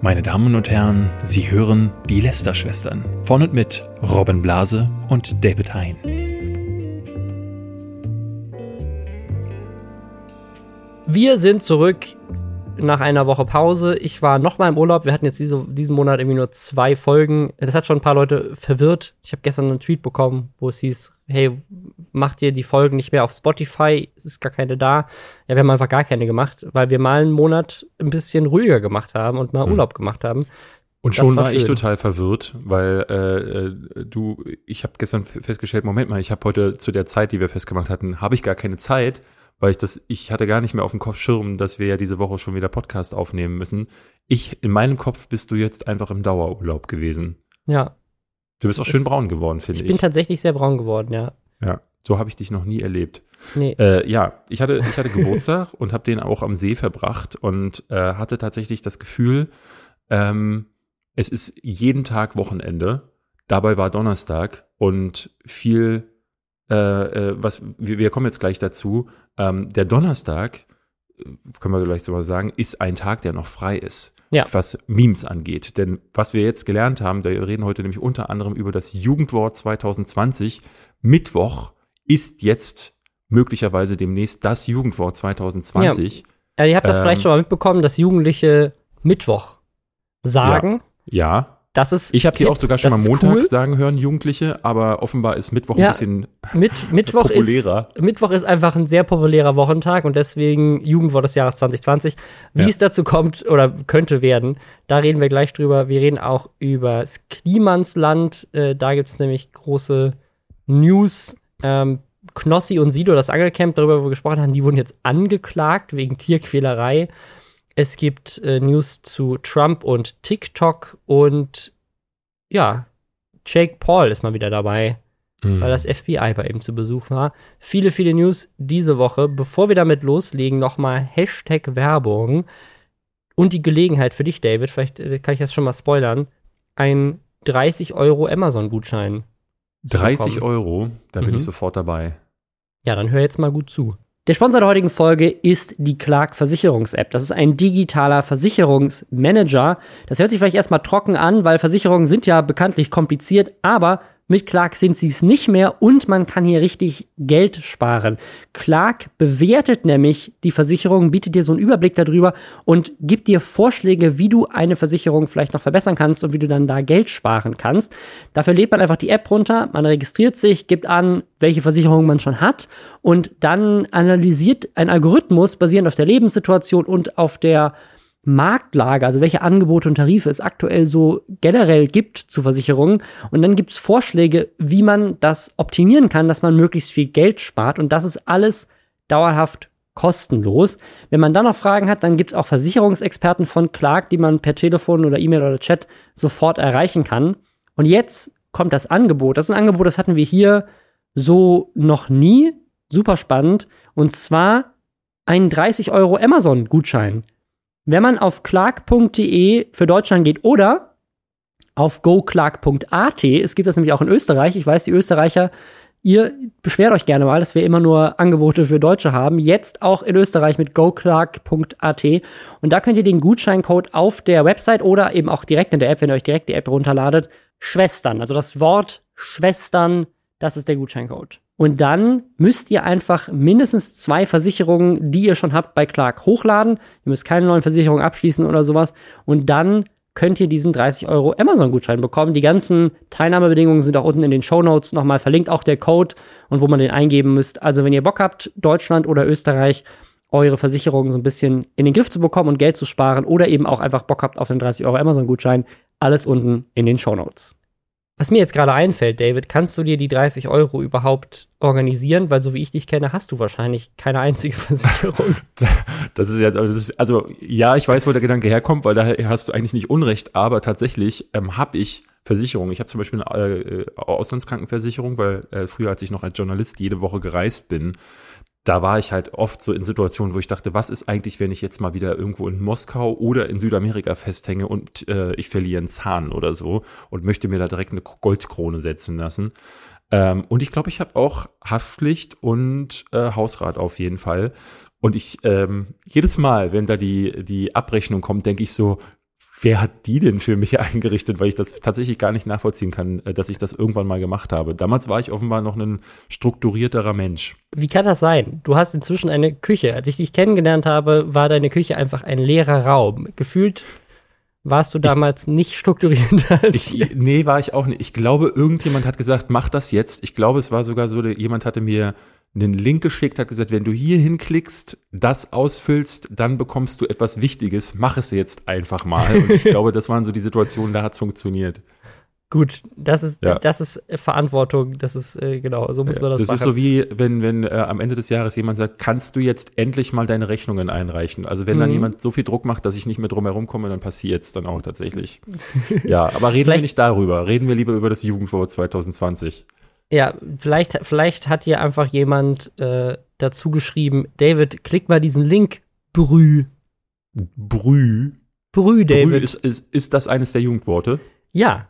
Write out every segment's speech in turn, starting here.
Meine Damen und Herren, Sie hören die Lester-Schwestern von und mit Robin Blase und David Hein. Wir sind zurück nach einer Woche Pause. Ich war nochmal im Urlaub. Wir hatten jetzt diese, diesen Monat irgendwie nur zwei Folgen. Das hat schon ein paar Leute verwirrt. Ich habe gestern einen Tweet bekommen, wo es hieß, hey, macht ihr die Folgen nicht mehr auf Spotify? Es ist gar keine da. Ja, wir haben einfach gar keine gemacht, weil wir mal einen Monat ein bisschen ruhiger gemacht haben und mal mhm. Urlaub gemacht haben. Und schon war, war ich total verwirrt, weil äh, äh du, ich habe gestern festgestellt, Moment mal, ich habe heute zu der Zeit, die wir festgemacht hatten, habe ich gar keine Zeit, weil ich das, ich hatte gar nicht mehr auf dem Kopf Schirm, dass wir ja diese Woche schon wieder Podcast aufnehmen müssen. Ich, in meinem Kopf bist du jetzt einfach im Dauerurlaub gewesen. Ja. Du bist auch schön braun geworden, finde ich. Ich bin tatsächlich sehr braun geworden, ja. Ja, so habe ich dich noch nie erlebt. Nee. Äh, ja, ich hatte, ich hatte Geburtstag und habe den auch am See verbracht und äh, hatte tatsächlich das Gefühl, ähm, es ist jeden Tag Wochenende. Dabei war Donnerstag und viel, äh, äh, was wir, wir kommen jetzt gleich dazu. Ähm, der Donnerstag, äh, können wir gleich so mal sagen, ist ein Tag, der noch frei ist ja. was Memes angeht. Denn was wir jetzt gelernt haben, da reden heute nämlich unter anderem über das Jugendwort 2020. Mittwoch ist jetzt möglicherweise demnächst das Jugendwort 2020. Ja. ihr habt das ähm, vielleicht schon mal mitbekommen, dass Jugendliche Mittwoch sagen. Ja. ja. Das ist ich habe sie auch sogar schon mal Montag cool. sagen hören, Jugendliche, aber offenbar ist Mittwoch ja, ein bisschen mit, Mittwoch populärer. Ist, Mittwoch ist einfach ein sehr populärer Wochentag und deswegen Jugendwort des Jahres 2020. Wie ja. es dazu kommt oder könnte werden, da reden wir gleich drüber. Wir reden auch über das Klimansland. Äh, da gibt es nämlich große News. Ähm, Knossi und Sido, das Angelcamp, darüber wo wir gesprochen haben, die wurden jetzt angeklagt wegen Tierquälerei. Es gibt äh, News zu Trump und TikTok und ja, Jake Paul ist mal wieder dabei, mhm. weil das FBI bei ihm zu Besuch war. Viele, viele News diese Woche. Bevor wir damit loslegen, nochmal Hashtag Werbung und die Gelegenheit für dich, David, vielleicht äh, kann ich das schon mal spoilern, ein 30 Euro Amazon-Gutschein. 30 Euro, da bin mhm. ich sofort dabei. Ja, dann hör jetzt mal gut zu. Der Sponsor der heutigen Folge ist die Clark Versicherungs-App. Das ist ein digitaler Versicherungsmanager. Das hört sich vielleicht erstmal trocken an, weil Versicherungen sind ja bekanntlich kompliziert, aber mit Clark sind sie es nicht mehr und man kann hier richtig Geld sparen. Clark bewertet nämlich die Versicherung, bietet dir so einen Überblick darüber und gibt dir Vorschläge, wie du eine Versicherung vielleicht noch verbessern kannst und wie du dann da Geld sparen kannst. Dafür lädt man einfach die App runter, man registriert sich, gibt an, welche Versicherung man schon hat und dann analysiert ein Algorithmus basierend auf der Lebenssituation und auf der Marktlage, also welche Angebote und Tarife es aktuell so generell gibt zu Versicherungen. Und dann gibt es Vorschläge, wie man das optimieren kann, dass man möglichst viel Geld spart. Und das ist alles dauerhaft kostenlos. Wenn man dann noch Fragen hat, dann gibt es auch Versicherungsexperten von Clark, die man per Telefon oder E-Mail oder Chat sofort erreichen kann. Und jetzt kommt das Angebot. Das ist ein Angebot, das hatten wir hier so noch nie. Super spannend. Und zwar ein 30 Euro Amazon-Gutschein. Wenn man auf clark.de für Deutschland geht oder auf goclark.at, es gibt das nämlich auch in Österreich, ich weiß, die Österreicher, ihr beschwert euch gerne mal, dass wir immer nur Angebote für Deutsche haben, jetzt auch in Österreich mit goclark.at und da könnt ihr den Gutscheincode auf der Website oder eben auch direkt in der App, wenn ihr euch direkt die App runterladet, Schwestern, also das Wort Schwestern, das ist der Gutscheincode. Und dann müsst ihr einfach mindestens zwei Versicherungen, die ihr schon habt, bei Clark hochladen. Ihr müsst keine neuen Versicherungen abschließen oder sowas. Und dann könnt ihr diesen 30 Euro Amazon-Gutschein bekommen. Die ganzen Teilnahmebedingungen sind auch unten in den Show Notes nochmal verlinkt, auch der Code und wo man den eingeben müsst. Also wenn ihr Bock habt, Deutschland oder Österreich eure Versicherungen so ein bisschen in den Griff zu bekommen und Geld zu sparen oder eben auch einfach Bock habt auf den 30 Euro Amazon-Gutschein, alles unten in den Show Notes. Was mir jetzt gerade einfällt, David, kannst du dir die 30 Euro überhaupt organisieren? Weil so wie ich dich kenne, hast du wahrscheinlich keine einzige Versicherung. Das ist jetzt, also, also ja, ich weiß, wo der Gedanke herkommt, weil da hast du eigentlich nicht Unrecht, aber tatsächlich ähm, habe ich Versicherung. Ich habe zum Beispiel eine äh, Auslandskrankenversicherung, weil äh, früher, als ich noch als Journalist jede Woche gereist bin, da war ich halt oft so in Situationen, wo ich dachte, was ist eigentlich, wenn ich jetzt mal wieder irgendwo in Moskau oder in Südamerika festhänge und äh, ich verliere einen Zahn oder so und möchte mir da direkt eine Goldkrone setzen lassen. Ähm, und ich glaube, ich habe auch Haftpflicht und äh, Hausrat auf jeden Fall. Und ich ähm, jedes Mal, wenn da die die Abrechnung kommt, denke ich so, wer hat die denn für mich eingerichtet, weil ich das tatsächlich gar nicht nachvollziehen kann, äh, dass ich das irgendwann mal gemacht habe. Damals war ich offenbar noch ein strukturierterer Mensch. Wie kann das sein? Du hast inzwischen eine Küche. Als ich dich kennengelernt habe, war deine Küche einfach ein leerer Raum. Gefühlt warst du damals ich, nicht strukturierender als ich, jetzt. Nee, war ich auch nicht. Ich glaube, irgendjemand hat gesagt, mach das jetzt. Ich glaube, es war sogar so, jemand hatte mir einen Link geschickt, hat gesagt, wenn du hier hinklickst, das ausfüllst, dann bekommst du etwas Wichtiges. Mach es jetzt einfach mal. Und ich glaube, das waren so die Situationen, da hat es funktioniert. Gut, das ist, ja. das ist Verantwortung, das ist, äh, genau, so muss man das, das machen. Das ist so wie, wenn, wenn äh, am Ende des Jahres jemand sagt, kannst du jetzt endlich mal deine Rechnungen einreichen? Also wenn mhm. dann jemand so viel Druck macht, dass ich nicht mehr drum herum komme, dann passiert es dann auch tatsächlich. ja, aber reden wir nicht darüber. Reden wir lieber über das Jugendwort 2020. Ja, vielleicht, vielleicht hat hier einfach jemand äh, dazu geschrieben, David, klick mal diesen Link, Brü. Brü? Brü, David. Brü ist, ist, ist das eines der Jugendworte? Ja.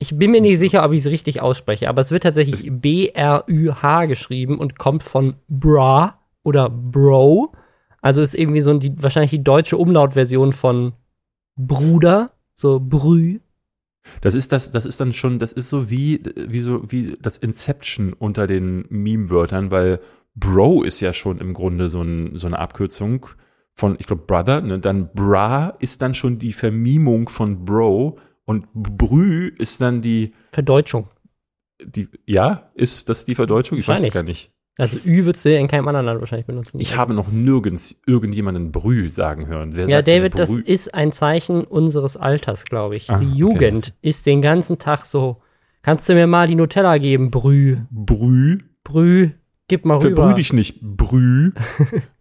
Ich bin mir nicht sicher, ob ich es richtig ausspreche, aber es wird tatsächlich B-R-Ü-H geschrieben und kommt von Bra oder Bro. Also ist irgendwie so die, wahrscheinlich die deutsche Umlautversion von Bruder, so Brü. Das ist das, das ist dann schon, das ist so wie, wie so, wie das Inception unter den Meme-Wörtern, weil Bro ist ja schon im Grunde so, ein, so eine Abkürzung von, ich glaube, Brother, ne? dann Bra ist dann schon die Vermimung von Bro und Brü ist dann die Verdeutschung. Die, ja, ist das die Verdeutschung? Ich weiß es gar nicht. Also Ü würdest du in keinem anderen Land wahrscheinlich benutzen. Ich habe noch nirgends irgendjemanden Brü sagen hören. Wer ja, David, das ist ein Zeichen unseres Alters, glaube ich. Ah, die Jugend okay. ist den ganzen Tag so. Kannst du mir mal die Nutella geben, Brü? Brü? Brü, gib mal rüber. Verbrüh dich nicht, Brü.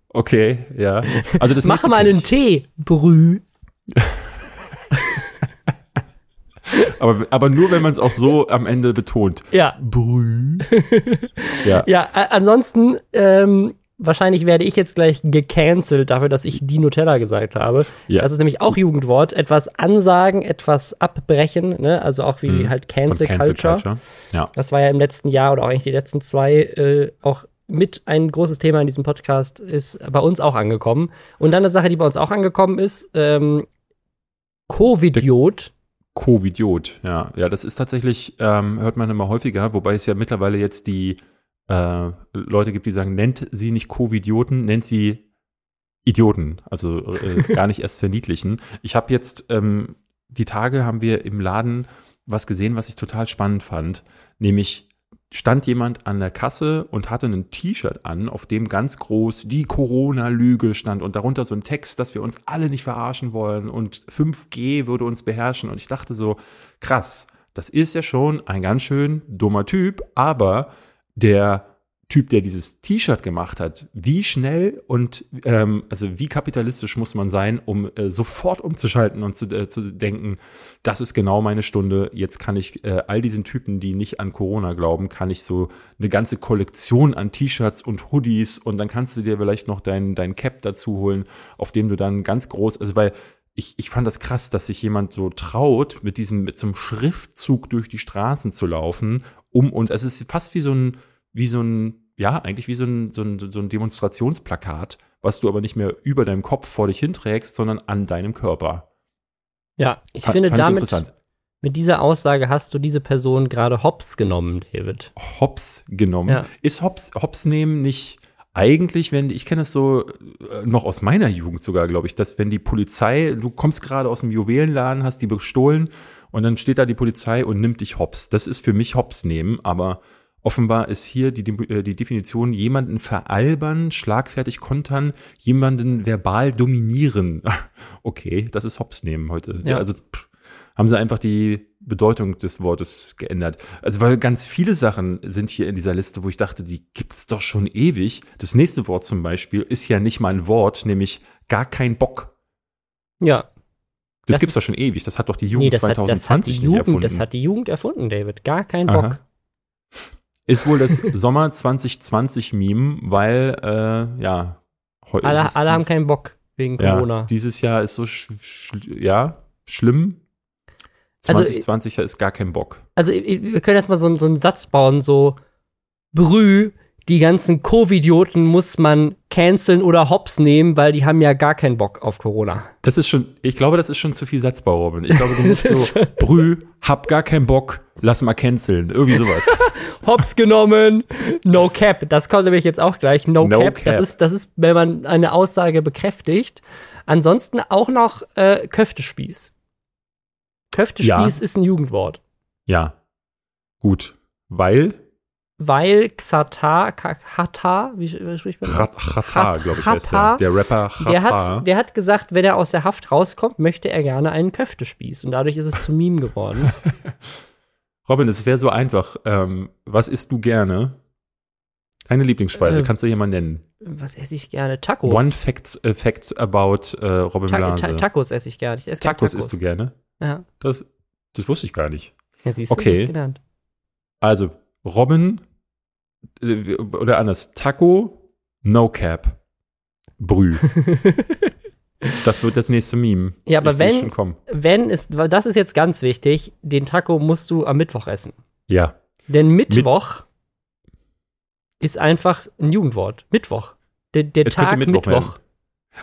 Okay, ja. Also das Mach mal einen Tee, Brü. aber, aber nur, wenn man es auch so am Ende betont. Ja. Brü. ja. ja, ansonsten, ähm, wahrscheinlich werde ich jetzt gleich gecancelt dafür, dass ich die Nutella gesagt habe. Ja. Das ist nämlich auch Jugendwort. Etwas ansagen, etwas abbrechen, ne? also auch wie mhm. halt Cancel, Cancel Culture. Culture. Ja. Das war ja im letzten Jahr oder auch eigentlich die letzten zwei äh, auch mit ein großes Thema in diesem Podcast ist bei uns auch angekommen. Und dann eine Sache, die bei uns auch angekommen ist, ähm, Covidiot Covidiot, ja. Ja, das ist tatsächlich, ähm, hört man immer häufiger, wobei es ja mittlerweile jetzt die äh, Leute gibt, die sagen, nennt sie nicht Covidioten, nennt sie Idioten, also äh, gar nicht erst verniedlichen. Ich habe jetzt, ähm, die Tage haben wir im Laden was gesehen, was ich total spannend fand, nämlich stand jemand an der Kasse und hatte ein T-Shirt an, auf dem ganz groß die Corona-Lüge stand und darunter so ein Text, dass wir uns alle nicht verarschen wollen und 5G würde uns beherrschen. Und ich dachte so, krass, das ist ja schon ein ganz schön dummer Typ, aber der Typ, der dieses T-Shirt gemacht hat, wie schnell und ähm, also wie kapitalistisch muss man sein, um äh, sofort umzuschalten und zu, äh, zu denken, das ist genau meine Stunde. Jetzt kann ich äh, all diesen Typen, die nicht an Corona glauben, kann ich so eine ganze Kollektion an T-Shirts und Hoodies und dann kannst du dir vielleicht noch dein, dein Cap dazu holen, auf dem du dann ganz groß, also weil ich, ich fand das krass, dass sich jemand so traut, mit diesem, mit so einem Schriftzug durch die Straßen zu laufen, um, und es ist fast wie so ein, wie so ein, ja, eigentlich wie so ein, so ein, so ein Demonstrationsplakat, was du aber nicht mehr über deinem Kopf vor dich hinträgst, sondern an deinem Körper. Ja, ich F finde damit, mit dieser Aussage hast du diese Person gerade hops genommen, David. Hops genommen? Ja. Ist hops, hops nehmen nicht eigentlich, wenn, ich kenne es so äh, noch aus meiner Jugend sogar, glaube ich, dass wenn die Polizei, du kommst gerade aus dem Juwelenladen, hast die bestohlen und dann steht da die Polizei und nimmt dich hops. Das ist für mich hops nehmen, aber Offenbar ist hier die, äh, die Definition jemanden veralbern, schlagfertig kontern, jemanden verbal dominieren. Okay, das ist Hops nehmen heute. Ja. Also pff, haben sie einfach die Bedeutung des Wortes geändert. Also weil ganz viele Sachen sind hier in dieser Liste, wo ich dachte, die gibt's doch schon ewig. Das nächste Wort zum Beispiel ist ja nicht mal ein Wort, nämlich gar kein Bock. Ja. Das, das gibt's doch schon ewig. Das hat doch die Jugend nee, das 2020 hat, das hat die Jugend, erfunden. Das hat die Jugend erfunden, David. Gar kein Bock. Aha. Ist wohl das Sommer 2020 Meme, weil, äh, ja. Alle, es, alle haben keinen Bock wegen Corona. Ja, dieses Jahr ist so, sch sch ja, schlimm. 2020 also, ist gar kein Bock. Also, wir können jetzt mal so, so einen Satz bauen, so, Brü, die ganzen Covid-Idioten muss man canceln oder hops nehmen, weil die haben ja gar keinen Bock auf Corona. Das ist schon, ich glaube, das ist schon zu viel Satzbau, Robin. Ich glaube, du musst so, Brü, hab gar keinen Bock, lass mal canceln. Irgendwie sowas. hops genommen, no cap. Das kommt nämlich jetzt auch gleich. No, No cap. cap. Das ist, das ist, wenn man eine Aussage bekräftigt. Ansonsten auch noch äh, Köftespieß. Köftespieß Ja. ist ein Jugendwort. Ja. Gut. Weil Weil Xatar, Hatar, wie, wie spricht man das? Chata, glaube ich, heißt der. Der Rapper Der Chata. hat, der hat gesagt, wenn er aus der Haft rauskommt, möchte er gerne einen Köftespieß. Und dadurch ist es zu Meme geworden. Robin, es wäre so einfach. Ähm, was isst du gerne? Deine Lieblingsspeise, Äh, kannst du hier mal nennen. Was esse ich gerne? Tacos. One fact, äh, fact about äh, Robin Ta Blase. Ta Tacos esse ich gerne. Ich esse gerne Tacos isst du gerne? Ja. Das, das wusste ich gar nicht. ja siehst Okay. du, hast gelernt. Also, Robin, äh, oder anders, Taco, No Cap, Brü. das wird das nächste Meme. Ja, aber ich wenn-. Wenn weil das ist jetzt ganz wichtig, den Taco musst du am Mittwoch essen. Ja, Denn Mittwoch ist einfach ein Jugendwort. Mittwoch. Der, der Tag Mittwoch Mittwoch.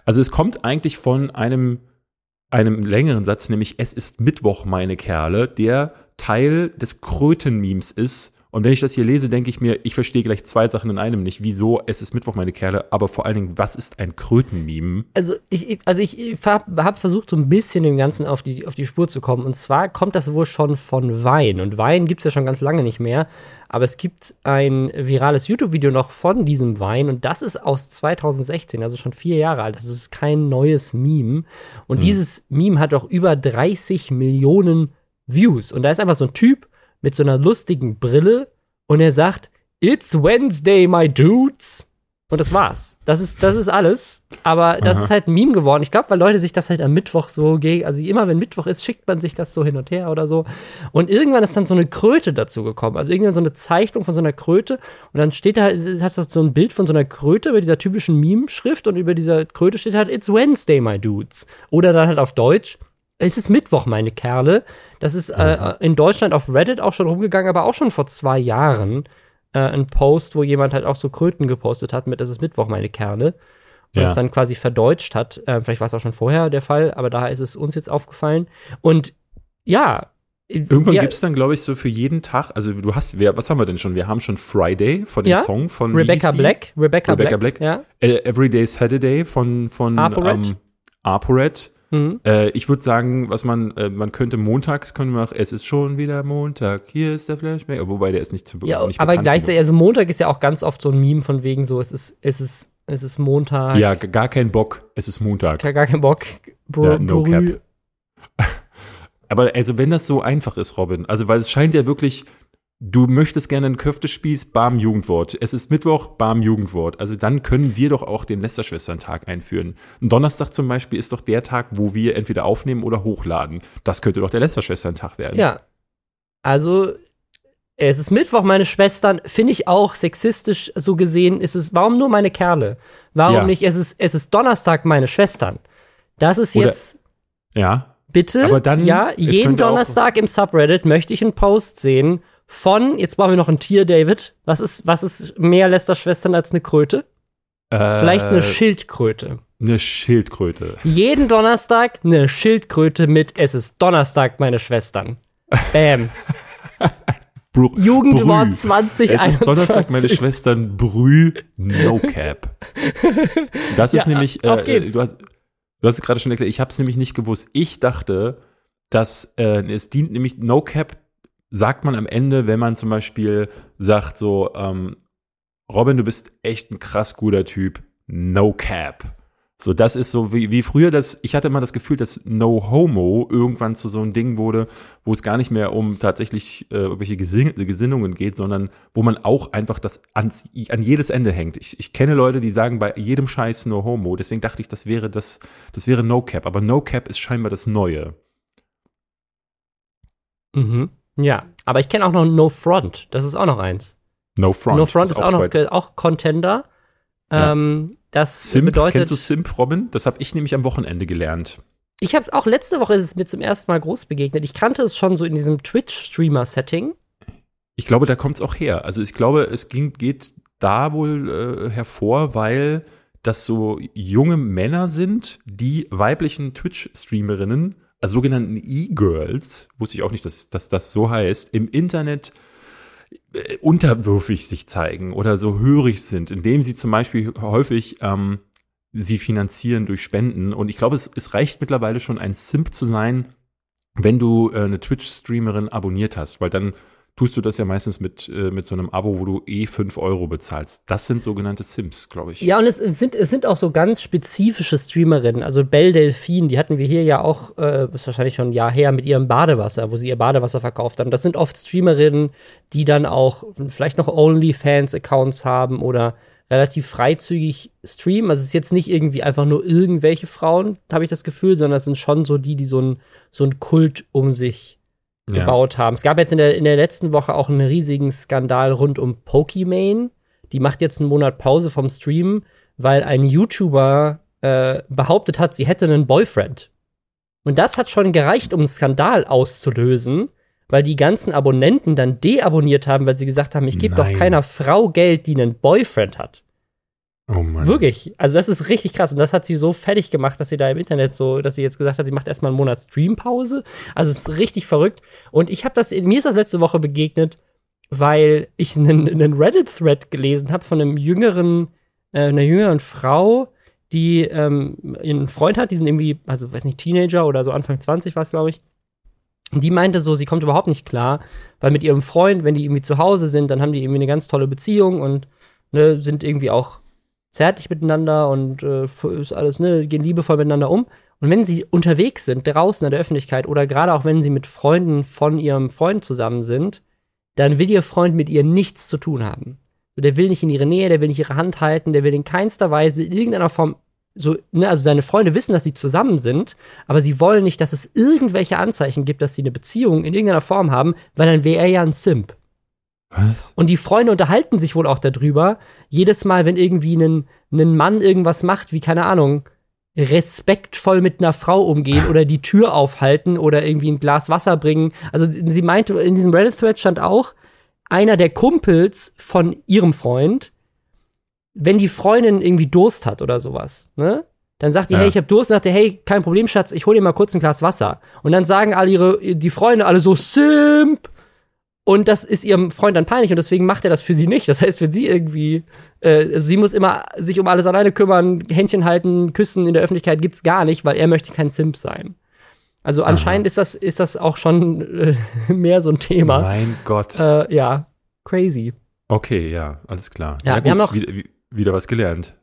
also es kommt eigentlich von einem, einem längeren Satz, nämlich es ist Mittwoch, meine Kerle, der Teil des Kröten-Memes ist. Und wenn ich das hier lese, denke ich mir, ich verstehe gleich zwei Sachen in einem nicht. Wieso, es ist Mittwoch, meine Kerle, aber vor allen Dingen, was ist ein Kröten-Meme? Also ich, also ich habe hab versucht, so ein bisschen dem Ganzen auf die, auf die Spur zu kommen. Und zwar kommt das wohl schon von Wein. Und Wein gibt es ja schon ganz lange nicht mehr. Aber es gibt ein virales YouTube-Video noch von diesem Wein. Und das ist aus 2016, also schon vier Jahre alt. Das ist kein neues Meme. Und dieses Meme hat auch über 30 Millionen Views. Und da ist einfach so ein Typ mit so einer lustigen Brille. Und er sagt, It's Wednesday, my dudes. Und das war's. Das ist, das ist alles. Aber das Aha. ist halt ein Meme geworden. Ich glaube, weil Leute sich das halt am Mittwoch so gegen, also immer wenn Mittwoch ist, schickt man sich das so hin und her oder so. Und irgendwann ist dann so eine Kröte dazu gekommen. Also irgendwann so eine Zeichnung von so einer Kröte. Und dann steht da, halt- hast du so ein Bild von so einer Kröte über dieser typischen Meme-Schrift und über dieser Kröte steht halt, It's Wednesday, my dudes. Oder dann halt auf Deutsch, es ist Mittwoch, meine Kerle. Das ist äh, in Deutschland auf Reddit auch schon rumgegangen, aber auch schon vor zwei Jahren äh, ein Post, wo jemand halt auch so Kröten gepostet hat mit, es ist Mittwoch, meine Kerle. Und Ja. das dann quasi verdeutscht hat. Äh, vielleicht war es auch schon vorher der Fall, aber da ist es uns jetzt aufgefallen. Und ja. Irgendwann wir- gibt's dann, glaube ich, so für jeden Tag, also du hast, wer, was haben wir denn schon? Wir haben schon Friday von dem Ja, Song von Rebecca? Black. Rebecca, Rebecca Black. Black. Ja. Äh, Everyday Saturday von, von ApoRed. ähm, ApoRed. Mhm. Äh, ich würde sagen, was man, äh, man könnte montags, können wir auch, es ist schon wieder Montag, hier ist der Flashback, wobei der ist nicht zu Ja, nicht aber gleichzeitig, also Montag ist ja auch ganz oft so ein Meme von wegen so, es ist, es ist, es ist Montag. Ja, gar kein Bock, es ist Montag. Gar, gar keinen Bock. Bro, Ja, no Brü- Aber also wenn das so einfach ist, Robin, also weil es scheint ja wirklich, du möchtest gerne einen Köftespieß, bam, Jugendwort. Es ist Mittwoch, bam, Jugendwort. Also dann können wir doch auch den Lästerschwestern-Tag einführen. Ein Donnerstag zum Beispiel ist doch der Tag, wo wir entweder aufnehmen oder hochladen. Das könnte doch der Lästerschwestern-Tag werden. Ja. Also, es ist Mittwoch, meine Schwestern. Finde ich auch sexistisch so gesehen. Ist es, warum nur meine Kerle? Warum Ja. nicht, es ist, es ist Donnerstag, meine Schwestern? Das ist Oder- jetzt, Ja, bitte, Aber dann- ja, jeden Donnerstag im Subreddit möchte ich einen Post sehen von, jetzt brauchen wir noch ein Tier, David. Was ist, was ist mehr Lester-Schwestern als eine Kröte? Äh, Vielleicht eine Schildkröte. eine Schildkröte. Jeden Donnerstag eine Schildkröte mit Es ist Donnerstag, meine Schwestern. Bam. Bru Jugendwort Brü. 2021. Es ist Donnerstag, meine Schwestern, Brü, No Cap. Das ist Ja, nämlich, auf äh, geht's. du hast, du hast es gerade schon erklärt, ich habe es nämlich nicht gewusst. Ich dachte, dass äh, es dient nämlich, No Cap sagt man am Ende, wenn man zum Beispiel sagt so, ähm, Robin, du bist echt ein krass guter Typ, No Cap. So, das ist so wie, wie früher das, ich hatte immer das Gefühl, dass No Homo irgendwann zu so einem Ding wurde, wo es gar nicht mehr um tatsächlich äh, irgendwelche Gesin Gesinnungen geht, sondern wo man auch einfach das ans, an jedes Ende hängt. Ich, ich kenne Leute, die sagen bei jedem Scheiß No Homo, deswegen dachte ich, das wäre das, das wäre No Cap, aber No Cap ist scheinbar das Neue. Mhm. Ja, aber ich kenne auch noch No Front. Das ist auch noch eins. No Front. no Front ist, auch, noch auch Contender. Ja. Ähm, das Simp, bedeutet, kennst du Simp, Robin? Das habe ich nämlich am Wochenende gelernt. ich habe es auch letzte Woche ist es mir zum ersten Mal groß begegnet. Ich kannte es schon so in diesem Twitch-Streamer-Setting. Ich glaube, da kommt es auch her. Also ich glaube, es ging, geht da wohl äh, hervor, weil das so junge Männer sind, die weiblichen Twitch-Streamerinnen, also sogenannten E-Girls, wusste ich auch nicht, dass, dass das so heißt, im Internet äh, unterwürfig sich zeigen oder so hörig sind, indem sie zum Beispiel häufig ähm, sie finanzieren durch Spenden. Und ich glaube, es, es reicht mittlerweile schon ein Simp zu sein, wenn du äh, eine Twitch-Streamerin abonniert hast, weil dann tust du das ja meistens mit, äh, mit so einem Abo, wo du eh 5 Euro bezahlst. Das sind sogenannte Sims, glaube ich. Ja, und es, sind, es sind auch so ganz spezifische Streamerinnen. Also Belle Delphine, die hatten wir hier ja auch, äh, ist wahrscheinlich schon ein Jahr her, mit ihrem Badewasser, wo sie ihr Badewasser verkauft haben. Das sind oft Streamerinnen, die dann auch vielleicht noch OnlyFans-Accounts haben oder relativ freizügig streamen. Also es ist jetzt nicht irgendwie einfach nur irgendwelche Frauen, habe ich das Gefühl, sondern es sind schon so die, die so ein so ein Kult um sich ja. gebaut haben. Es gab jetzt in der, in der letzten Woche auch einen riesigen Skandal rund um Pokimane. Die macht jetzt einen Monat Pause vom Stream, weil ein YouTuber äh, behauptet hat, sie hätte einen Boyfriend. Und das hat schon gereicht, um einen Skandal auszulösen, weil die ganzen Abonnenten dann deabonniert haben, weil sie gesagt haben, ich gebe doch keiner Frau Geld, die einen Boyfriend hat. Oh Mann. Wirklich. Also das ist richtig krass. Und das hat sie so fertig gemacht, dass sie da im Internet so, dass sie jetzt gesagt hat, sie macht erstmal einen Monat Streampause. Also es ist richtig verrückt. Und ich habe das, mir ist das letzte Woche begegnet, weil ich einen, einen Reddit-Thread gelesen habe von einem jüngeren, äh, einer jüngeren Frau, die ähm, einen Freund hat, die sind irgendwie, also weiß nicht, Teenager oder so Anfang 20 war es, glaube ich. Und die meinte so, sie kommt überhaupt nicht klar, weil mit ihrem Freund, wenn die irgendwie zu Hause sind, dann haben die irgendwie eine ganz tolle Beziehung und ne, sind irgendwie auch zärtlich miteinander und äh, ist alles, ne, gehen liebevoll miteinander um. Und wenn sie unterwegs sind, draußen in der Öffentlichkeit oder gerade auch wenn sie mit Freunden von ihrem Freund zusammen sind, dann will ihr Freund mit ihr nichts zu tun haben. Der will nicht in ihre Nähe, der will nicht ihre Hand halten, der will in keinster Weise in irgendeiner Form so, ne, also seine Freunde wissen, dass sie zusammen sind, aber sie wollen nicht, dass es irgendwelche Anzeichen gibt, dass sie eine Beziehung in irgendeiner Form haben, weil dann wäre er ja ein Simp. Was? Und die Freunde unterhalten sich wohl auch darüber. Jedes Mal, wenn irgendwie ein, ein Mann irgendwas macht, wie, keine Ahnung, respektvoll mit einer Frau umgehen oder die Tür aufhalten oder irgendwie ein Glas Wasser bringen. Also sie meinte, in diesem Reddit-Thread stand auch, einer der Kumpels von ihrem Freund, wenn die Freundin irgendwie Durst hat oder sowas, ne? Dann sagt die, ja. hey, ich hab Durst, und sagt die, hey, kein Problem, Schatz, ich hol dir mal kurz ein Glas Wasser. Und dann sagen alle ihre, die Freunde alle so, Simp! Und das ist ihrem Freund dann peinlich und deswegen macht er das für sie nicht. Das heißt, wenn sie irgendwie, äh, also sie muss immer sich um alles alleine kümmern, Händchen halten, küssen in der Öffentlichkeit gibt's gar nicht, weil er möchte kein Simp sein. Also Aha. anscheinend ist das, ist das auch schon äh, mehr so ein Thema. Mein Gott. Äh, ja, crazy. Okay, ja, alles klar. Ja, ja wir haben noch, wieder, wieder, was gelernt.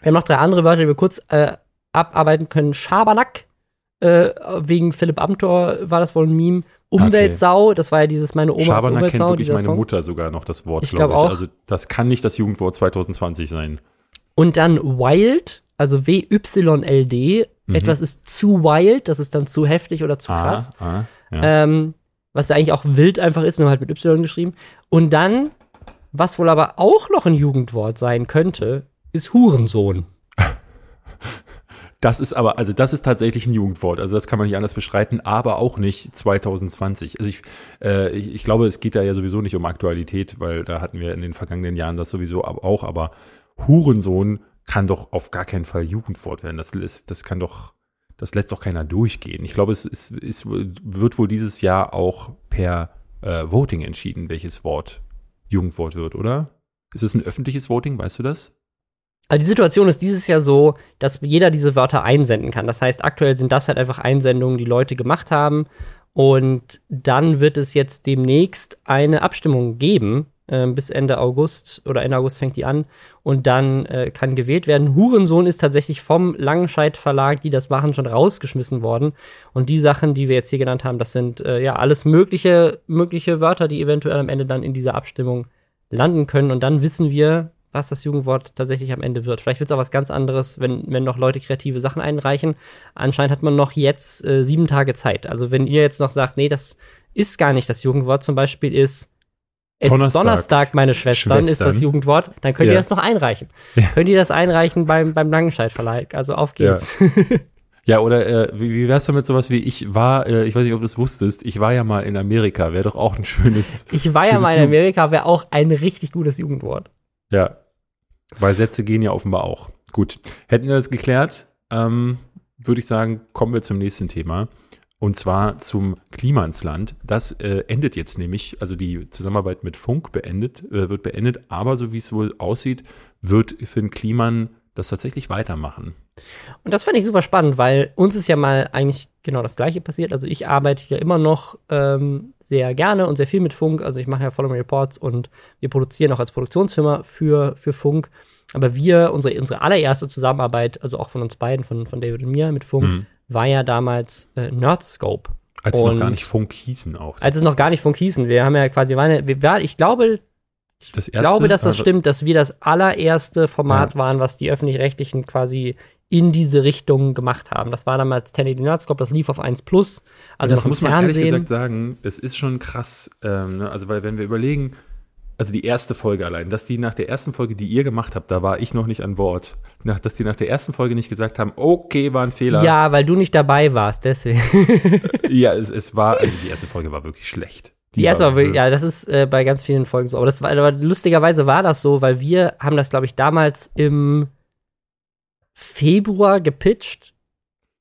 Wir haben noch drei andere Wörter, die wir kurz äh, abarbeiten können. Schabernack, äh, wegen Philipp Amthor war das wohl ein Meme. Umweltsau, okay. das war ja dieses meine Oma Schabernack kennt wirklich meine Song. Mutter sogar noch das Wort, glaube glaub ich. Also das kann nicht das Jugendwort 2020 sein. Und dann Wild, also W-Y-L-D. Mhm. Etwas ist zu wild, das ist dann zu heftig oder zu ah, krass. Ah, ja. ähm, was eigentlich auch wild einfach ist, nur halt mit Y geschrieben. Und dann, was wohl aber auch noch ein Jugendwort sein könnte, ist Hurensohn. Das ist aber, also das ist tatsächlich ein Jugendwort. Also das kann man nicht anders beschreiten, aber auch nicht 2020. Also ich, äh, ich, ich, glaube, es geht da ja sowieso nicht um Aktualität, weil da hatten wir in den vergangenen Jahren das sowieso auch. Aber Hurensohn kann doch auf gar keinen Fall Jugendwort werden. Das, ist, das kann doch, das lässt doch keiner durchgehen. Ich glaube, es, es, es wird wohl dieses Jahr auch per äh, Voting entschieden, welches Wort Jugendwort wird, oder? Ist es ein öffentliches Voting? Weißt du das? Also die Situation ist dieses Jahr so, dass jeder diese Wörter einsenden kann. Das heißt, aktuell sind das halt einfach Einsendungen, die Leute gemacht haben. Und dann wird es jetzt demnächst eine Abstimmung geben. Äh, bis Ende August oder Ende August fängt die an. Und dann äh, kann gewählt werden. Hurensohn ist tatsächlich vom Langenscheidt Verlag, die das machen, schon rausgeschmissen worden. Und die Sachen, die wir jetzt hier genannt haben, das sind äh, ja alles mögliche, mögliche Wörter, die eventuell am Ende dann in dieser Abstimmung landen können. Und dann wissen wir, was das Jugendwort tatsächlich am Ende wird. Vielleicht wird es auch was ganz anderes, wenn, wenn noch Leute kreative Sachen einreichen. Anscheinend hat man noch jetzt äh, sieben Tage Zeit. Also wenn ihr jetzt noch sagt, nee, das ist gar nicht das Jugendwort, zum Beispiel ist es Donnerstag, Donnerstag, meine Schwestern, Schwestern, ist das Jugendwort, dann könnt ja. ihr das noch einreichen. Ja. Könnt ihr das einreichen beim, beim Langenscheid Verlag. Also auf geht's. Ja. Ja, oder äh, wie, wie wär's damit sowas wie, ich war, äh, ich weiß nicht, ob du es wusstest, ich war ja mal in Amerika, wäre doch auch ein schönes. Ich war ja mal in Amerika, wäre auch ein richtig gutes Jugendwort. Ja, weil Sätze gehen ja offenbar auch. Gut, hätten wir das geklärt, ähm, würde ich sagen, kommen wir zum nächsten Thema. Und zwar zum Klima ins Land. Das äh, endet jetzt nämlich, also die Zusammenarbeit mit Funk beendet, äh, wird beendet, aber so wie es wohl aussieht, wird Finn Kliman das tatsächlich weitermachen. Und das fand ich super spannend, weil uns ist ja mal eigentlich genau das Gleiche passiert. Also ich arbeite ja immer noch ähm, sehr gerne und sehr viel mit Funk. Also ich mache ja Follow Me Reports und wir produzieren auch als Produktionsfirma für, für Funk. Aber wir, unsere, unsere allererste Zusammenarbeit, also auch von uns beiden, von, von David und mir mit Funk, mhm. war ja damals äh, Nerdscope. Als sie noch gar nicht Funk hießen auch. Als es noch gar nicht Funk hießen. Wir haben ja quasi, waren, wir, war, ich glaube, das erste, ich glaube, dass das also, stimmt, dass wir das allererste Format ja. waren, was die öffentlich-rechtlichen quasi in diese Richtung gemacht haben. Das war damals Tenny Nerdscope, das lief auf 1 Plus. Also das muss man Fernsehen. ehrlich gesagt sagen, es ist schon krass. Ähm, ne? Also, weil wenn wir überlegen, also die erste Folge allein, dass die nach der ersten Folge, die ihr gemacht habt, da war ich noch nicht an Bord, nach, dass die nach der ersten Folge nicht gesagt haben, okay, war ein Fehler. Ja, weil du nicht dabei warst, deswegen. ja, es, es war, also die erste Folge war wirklich schlecht. Die, die erste war, wirklich, ja, das ist äh, bei ganz vielen Folgen so. Aber, das war, aber lustigerweise war das so, weil wir haben das, glaube ich, damals im Februar gepitcht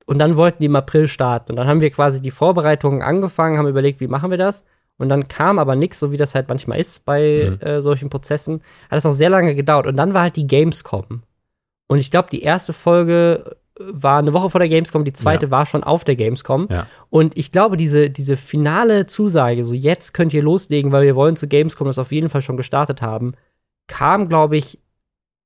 und dann wollten die im April starten. Und dann haben wir quasi die Vorbereitungen angefangen, haben überlegt, wie machen wir das. Und dann kam aber nichts, so wie das halt manchmal ist bei mhm. äh, solchen Prozessen. Hat es noch sehr lange gedauert. Und dann war halt die Gamescom. Und ich glaube, die erste Folge war eine Woche vor der Gamescom, die zweite ja. war schon auf der Gamescom. Ja. Und ich glaube, diese, diese finale Zusage, so jetzt könnt ihr loslegen, weil wir wollen zu Gamescom das auf jeden Fall schon gestartet haben, kam, glaube ich,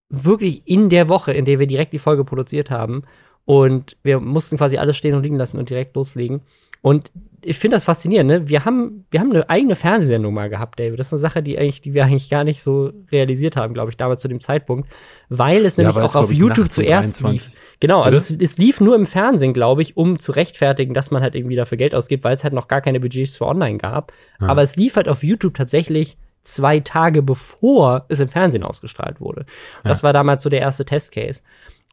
wirklich in der Woche, in der wir direkt die Folge produziert haben. Und wir mussten quasi alles stehen und liegen lassen und direkt loslegen. Und ich finde das faszinierend, ne? Wir haben, wir haben eine eigene Fernsehsendung mal gehabt, David. Das ist eine Sache, die eigentlich, die wir eigentlich gar nicht so realisiert haben, glaube ich, damals zu dem Zeitpunkt, weil es nämlich ja, auch auf YouTube zuerst lief. Genau, also es, es, lief nur im Fernsehen, glaube ich, um zu rechtfertigen, dass man halt irgendwie dafür Geld ausgibt, weil es halt noch gar keine Budgets für online gab. Ja. Aber es lief halt auf YouTube tatsächlich zwei Tage bevor es im Fernsehen ausgestrahlt wurde. Ja. Das war damals so der erste Testcase.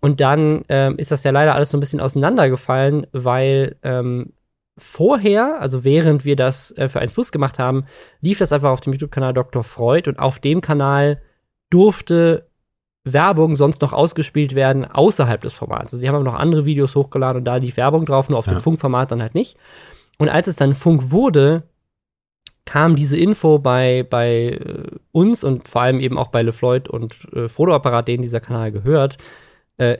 Und dann ähm, ist das ja leider alles so ein bisschen auseinandergefallen, weil ähm, vorher, also während wir das äh, für 1 Plus gemacht haben, lief das einfach auf dem YouTube-Kanal Dr. Freud und auf dem Kanal durfte Werbung sonst noch ausgespielt werden außerhalb des Formats. Also sie haben aber noch andere Videos hochgeladen und da lief Werbung drauf, nur auf ja. dem Funkformat dann halt nicht. Und als es dann Funk wurde, kam diese Info bei, bei äh, uns und vor allem eben auch bei LeFloid und äh, Fotoapparat, denen dieser Kanal gehört, äh,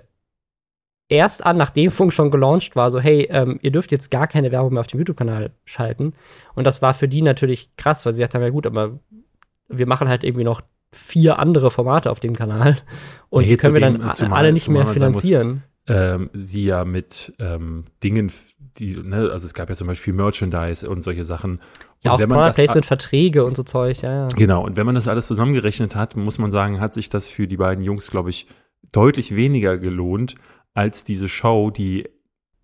erst an, nachdem Funk schon gelauncht war, so, hey, ähm, ihr dürft jetzt gar keine Werbung mehr auf dem YouTube-Kanal schalten. Und das war für die natürlich krass, weil sie gesagt haben, ja gut, aber wir machen halt irgendwie noch vier andere Formate auf dem Kanal und nee, die können wir dann zumal, alle nicht mehr finanzieren. Muss, ähm, sie ja mit ähm, Dingen, die, ne, also es gab ja zum Beispiel Merchandise und solche Sachen. Ja, und auch wenn man das, Placement, Verträge und so Zeug, ja, ja. Genau, und wenn man das alles zusammengerechnet hat, muss man sagen, hat sich das für die beiden Jungs, glaube ich, deutlich weniger gelohnt als diese Show, die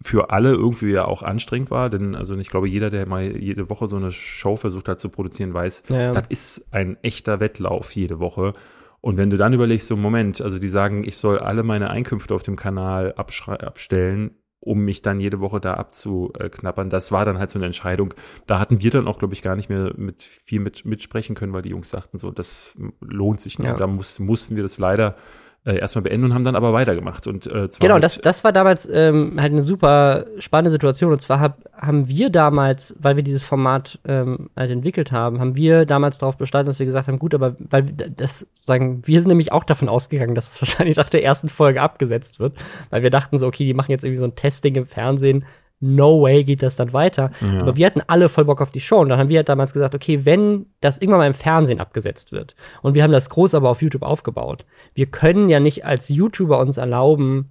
für alle irgendwie ja auch anstrengend war, denn also ich glaube, jeder, der mal jede Woche so eine Show versucht hat zu produzieren, weiß, ja. das ist ein echter Wettlauf jede Woche. Und wenn du dann überlegst, so Moment, also die sagen, ich soll alle meine Einkünfte auf dem Kanal abstellen, um mich dann jede Woche da abzuknappern. Das war dann halt so eine Entscheidung. Da hatten wir dann auch, glaube ich, gar nicht mehr mit viel mit, mitsprechen können, weil die Jungs sagten so, das lohnt sich nicht. Ja. Da muss, mussten wir das leider äh, erstmal beenden und haben dann aber weitergemacht. Und, äh, genau, das, das war damals ähm, halt eine super spannende Situation. Und zwar hab, haben wir damals, weil wir dieses Format ähm, halt entwickelt haben, haben wir damals darauf bestanden, dass wir gesagt haben, gut, aber weil das sagen, wir sind nämlich auch davon ausgegangen, dass es wahrscheinlich nach der ersten Folge abgesetzt wird, weil wir dachten so, okay, die machen jetzt irgendwie so ein Testing im Fernsehen no way geht das dann weiter. Ja. Aber wir hatten alle voll Bock auf die Show und dann haben wir halt damals gesagt, okay, wenn das irgendwann mal im Fernsehen abgesetzt wird und wir haben das groß aber auf YouTube aufgebaut, wir können ja nicht als YouTuber uns erlauben,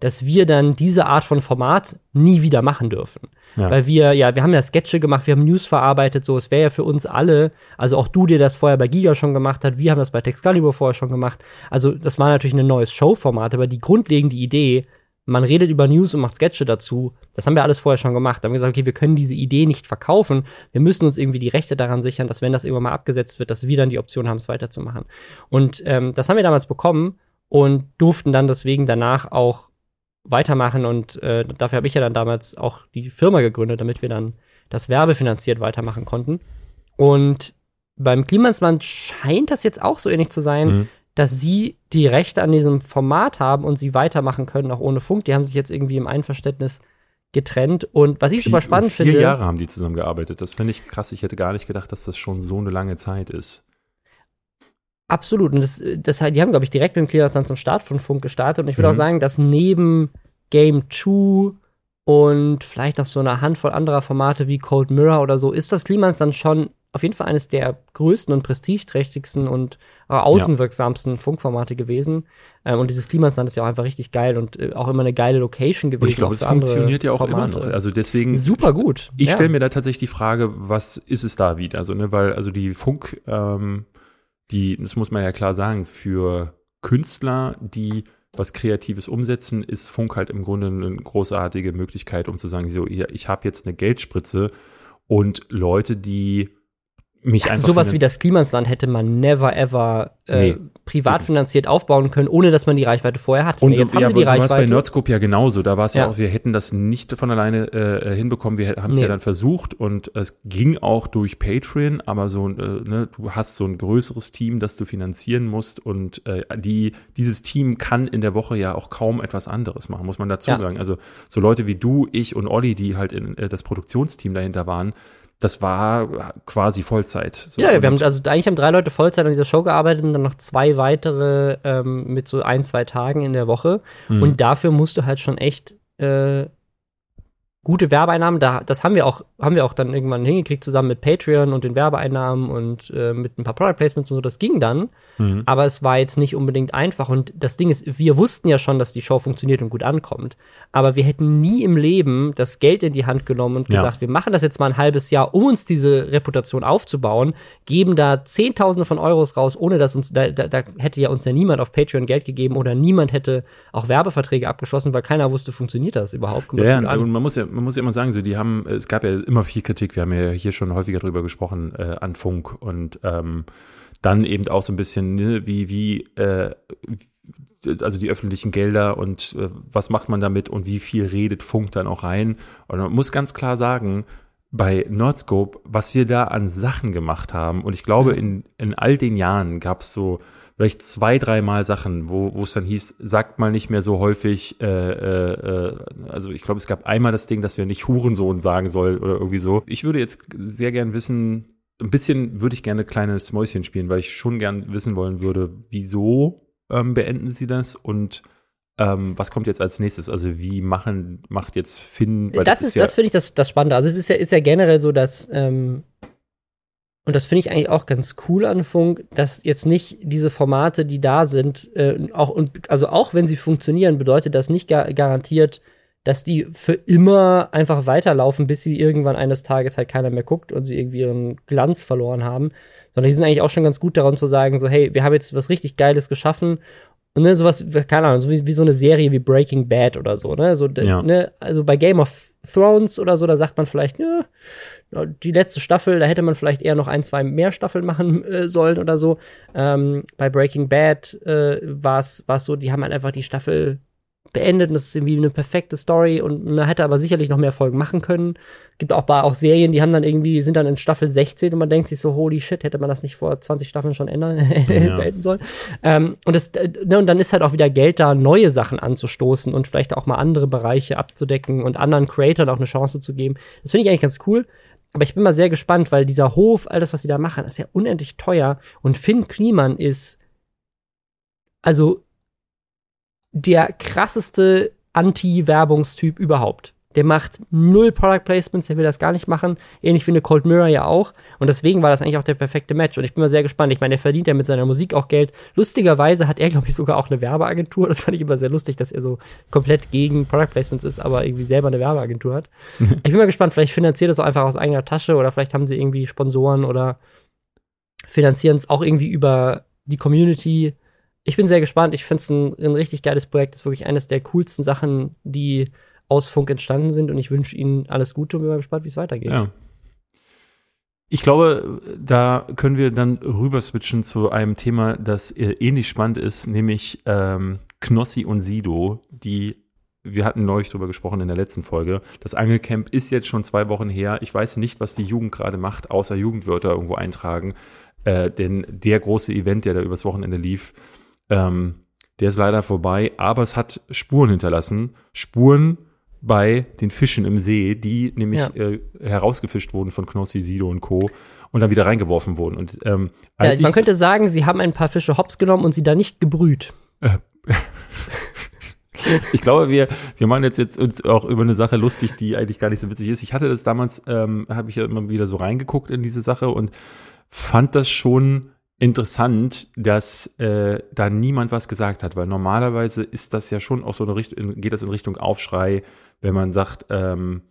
dass wir dann diese Art von Format nie wieder machen dürfen. Ja. Weil wir, ja, wir haben ja Sketche gemacht, wir haben News verarbeitet, so, es wäre ja für uns alle, also auch du, der das vorher bei Giga schon gemacht hat, wir haben das bei Texcalibur vorher schon gemacht. Also, das war natürlich ein neues Showformat, aber die grundlegende Idee man redet über News und macht Sketche dazu. Das haben wir alles vorher schon gemacht. Da haben wir gesagt, okay, wir können diese Idee nicht verkaufen. Wir müssen uns irgendwie die Rechte daran sichern, dass wenn das irgendwann mal abgesetzt wird, dass wir dann die Option haben, es weiterzumachen. Und ähm, das haben wir damals bekommen und durften dann deswegen danach auch weitermachen. Und äh, dafür habe ich ja dann damals auch die Firma gegründet, damit wir dann das werbefinanziert weitermachen konnten. Und beim Klimasland scheint das jetzt auch so ähnlich zu sein. Mhm dass sie die Rechte an diesem Format haben und sie weitermachen können, auch ohne Funk. Die haben sich jetzt irgendwie im Einverständnis getrennt. Und was ich super spannend vier finde. Vier Jahre haben die zusammengearbeitet. Das finde ich krass. Ich hätte gar nicht gedacht, dass das schon so eine lange Zeit ist. Absolut. Und das, das, die haben, glaube ich, direkt mit dem Clearance dann zum Start von Funk gestartet. Und ich würde Mhm. auch sagen, dass neben Game 2 und vielleicht noch so eine Handvoll anderer Formate wie Cold Mirror oder so, ist das Klimans dann schon auf jeden Fall eines der größten und prestigeträchtigsten und äh, außenwirksamsten Funkformate gewesen. Ähm, und dieses Klimasland ist ja auch einfach richtig geil und äh, auch immer eine geile Location gewesen. Und ich glaube, es funktioniert ja auch Formate. immer noch. Also deswegen. Super gut. Ich ja. stelle mir da tatsächlich die Frage, was ist es da wieder? Also, ne, weil, also die Funk, ähm, die, das muss man ja klar sagen, für Künstler, die was Kreatives umsetzen, ist Funk halt im Grunde eine großartige Möglichkeit, um zu sagen, so, ich habe jetzt eine Geldspritze und Leute, die mich Also einfach sowas wie das Klimansland hätte man never ever äh, Nee. privat finanziert aufbauen können, ohne dass man die Reichweite vorher hat. Und so, Jetzt haben ja, sie die aber so war es bei Reichweite. Nerdscope ja genauso. Da war es ja. Ja. auch, wir hätten das nicht von alleine äh, hinbekommen. Wir haben es Nee. ja dann versucht und es ging auch durch Patreon, aber so, äh, ne, du hast so ein größeres Team, das du finanzieren musst und äh, die, dieses Team kann in der Woche ja auch kaum etwas anderes machen, muss man dazu Ja. sagen. Also so Leute wie du, ich und Olli, die halt in äh, das Produktionsteam dahinter waren, das war quasi Vollzeit. So, ja, wir haben, also eigentlich haben drei Leute Vollzeit an dieser Show gearbeitet und dann noch zwei weitere ähm, mit so ein, zwei Tagen in der Woche. Mhm. Und dafür musst du halt schon echt äh, gute Werbeeinnahmen. Da, das haben wir auch, haben wir auch dann irgendwann hingekriegt, zusammen mit Patreon und den Werbeeinnahmen und äh, mit ein paar Product Placements und so. Das ging dann. Mhm. Aber es war jetzt nicht unbedingt einfach. Und das Ding ist, wir wussten ja schon, dass die Show funktioniert und gut ankommt. Aber wir hätten nie im Leben das Geld in die Hand genommen und Ja. gesagt, wir machen das jetzt mal ein halbes Jahr, um uns diese Reputation aufzubauen, geben da Zehntausende von Euros raus, ohne dass uns, da, da, da hätte ja uns ja niemand auf Patreon Geld gegeben oder niemand hätte auch Werbeverträge abgeschlossen, weil keiner wusste, funktioniert das überhaupt? Kommt Ja, an? und man muss ja, man muss ja immer sagen, so die haben, es gab ja immer viel Kritik. Wir haben ja hier schon häufiger drüber gesprochen äh, an Funk und ähm, dann eben auch so ein bisschen, ne, wie wie äh, also die öffentlichen Gelder und äh, was macht man damit und wie viel redet Funk dann auch rein. Und man muss ganz klar sagen, bei Nerdscope, was wir da an Sachen gemacht haben, und ich glaube, in, in all den Jahren gab es so vielleicht zwei, dreimal Sachen, wo es dann hieß, sagt mal nicht mehr so häufig, äh, äh, äh, also ich glaube, es gab einmal das Ding, dass wir nicht Hurensohn sagen soll oder irgendwie so. Ich würde jetzt sehr gern wissen, ein bisschen würde ich gerne kleines Mäuschen spielen, weil ich schon gern wissen wollen würde, wieso ähm, beenden sie das und ähm, was kommt jetzt als nächstes? Also wie machen, macht jetzt Finn, das, das, ist, ja, das finde ich das, das Spannende. Also es ist ja, ist ja generell so, dass, ähm, und das finde ich eigentlich auch ganz cool an Funk, dass jetzt nicht diese Formate, die da sind, äh, auch und also auch wenn sie funktionieren, bedeutet das nicht gar garantiert, dass die für immer einfach weiterlaufen, bis sie irgendwann eines Tages halt keiner mehr guckt und sie irgendwie ihren Glanz verloren haben. Sondern die sind eigentlich auch schon ganz gut daran zu sagen, so, hey, wir haben jetzt was richtig Geiles geschaffen und ne, sowas, keine Ahnung, so wie, wie so eine Serie wie Breaking Bad oder so, ne? So, Ja. ne? Also bei Game of Thrones oder so, da sagt man vielleicht, ja, die letzte Staffel, da hätte man vielleicht eher noch ein, zwei mehr Staffeln machen äh, sollen oder so. Ähm, bei Breaking Bad äh, war es so, die haben halt einfach die Staffel beendet und das ist irgendwie eine perfekte Story und man hätte aber sicherlich noch mehr Folgen machen können. Gibt auch, bei- auch Serien, die haben dann irgendwie, sind dann in Staffel 16 und man denkt sich so, holy shit, hätte man das nicht vor 20 Staffeln schon ändern, Ja. beenden sollen. Ähm, und, das, ne, und dann ist halt auch wieder Geld da, neue Sachen anzustoßen und vielleicht auch mal andere Bereiche abzudecken und anderen Creatoren auch eine Chance zu geben. Das finde ich eigentlich ganz cool. Aber ich bin mal sehr gespannt, weil dieser Hof, all das, was sie da machen, ist ja unendlich teuer. Und Finn Kliman ist also der krasseste Anti-Werbungstyp überhaupt. Der macht null Product Placements, der will das gar nicht machen. Ähnlich wie eine Cold Mirror ja auch. Und deswegen war das eigentlich auch der perfekte Match. Und ich bin mal sehr gespannt. Ich meine, der verdient ja mit seiner Musik auch Geld. Lustigerweise hat er, glaube ich, sogar auch eine Werbeagentur. Das fand ich immer sehr lustig, dass er so komplett gegen Product Placements ist, aber irgendwie selber eine Werbeagentur hat. ich bin mal gespannt. Vielleicht finanziert er es auch einfach aus eigener Tasche oder vielleicht haben sie irgendwie Sponsoren oder finanzieren es auch irgendwie über die Community. Ich bin sehr gespannt. Ich finde es ein, ein richtig geiles Projekt. Das ist wirklich eines der coolsten Sachen, die aus Funk entstanden sind. Und ich wünsche Ihnen alles Gute und bin mal gespannt, wie es weitergeht. Ja. Ich glaube, da können wir dann rüber switchen zu einem Thema, das äh, ähnlich spannend ist, nämlich ähm, Knossi und Sido, die wir hatten neulich drüber gesprochen in der letzten Folge. Das Angelcamp ist jetzt schon zwei Wochen her. Ich weiß nicht, was die Jugend gerade macht, außer Jugendwörter irgendwo eintragen. Äh, denn der große Event, der da übers Wochenende lief, Ähm, der ist leider vorbei, aber es hat Spuren hinterlassen. Spuren bei den Fischen im See, die nämlich Ja. äh, herausgefischt wurden von Knossi, Sido und Co. und dann wieder reingeworfen wurden. Und ähm, Ja, man könnte sagen, sie haben ein paar Fische hops genommen und sie da nicht gebrüht. Ich glaube, wir, wir machen jetzt, jetzt uns auch über eine Sache lustig, die eigentlich gar nicht so witzig ist. Ich hatte das damals, ähm, habe ich ja immer wieder so reingeguckt in diese Sache und fand das schon interessant, dass äh, da niemand was gesagt hat, weil normalerweise ist das ja schon auch so eine Richtung, geht das in Richtung Aufschrei, wenn man sagt, ähm,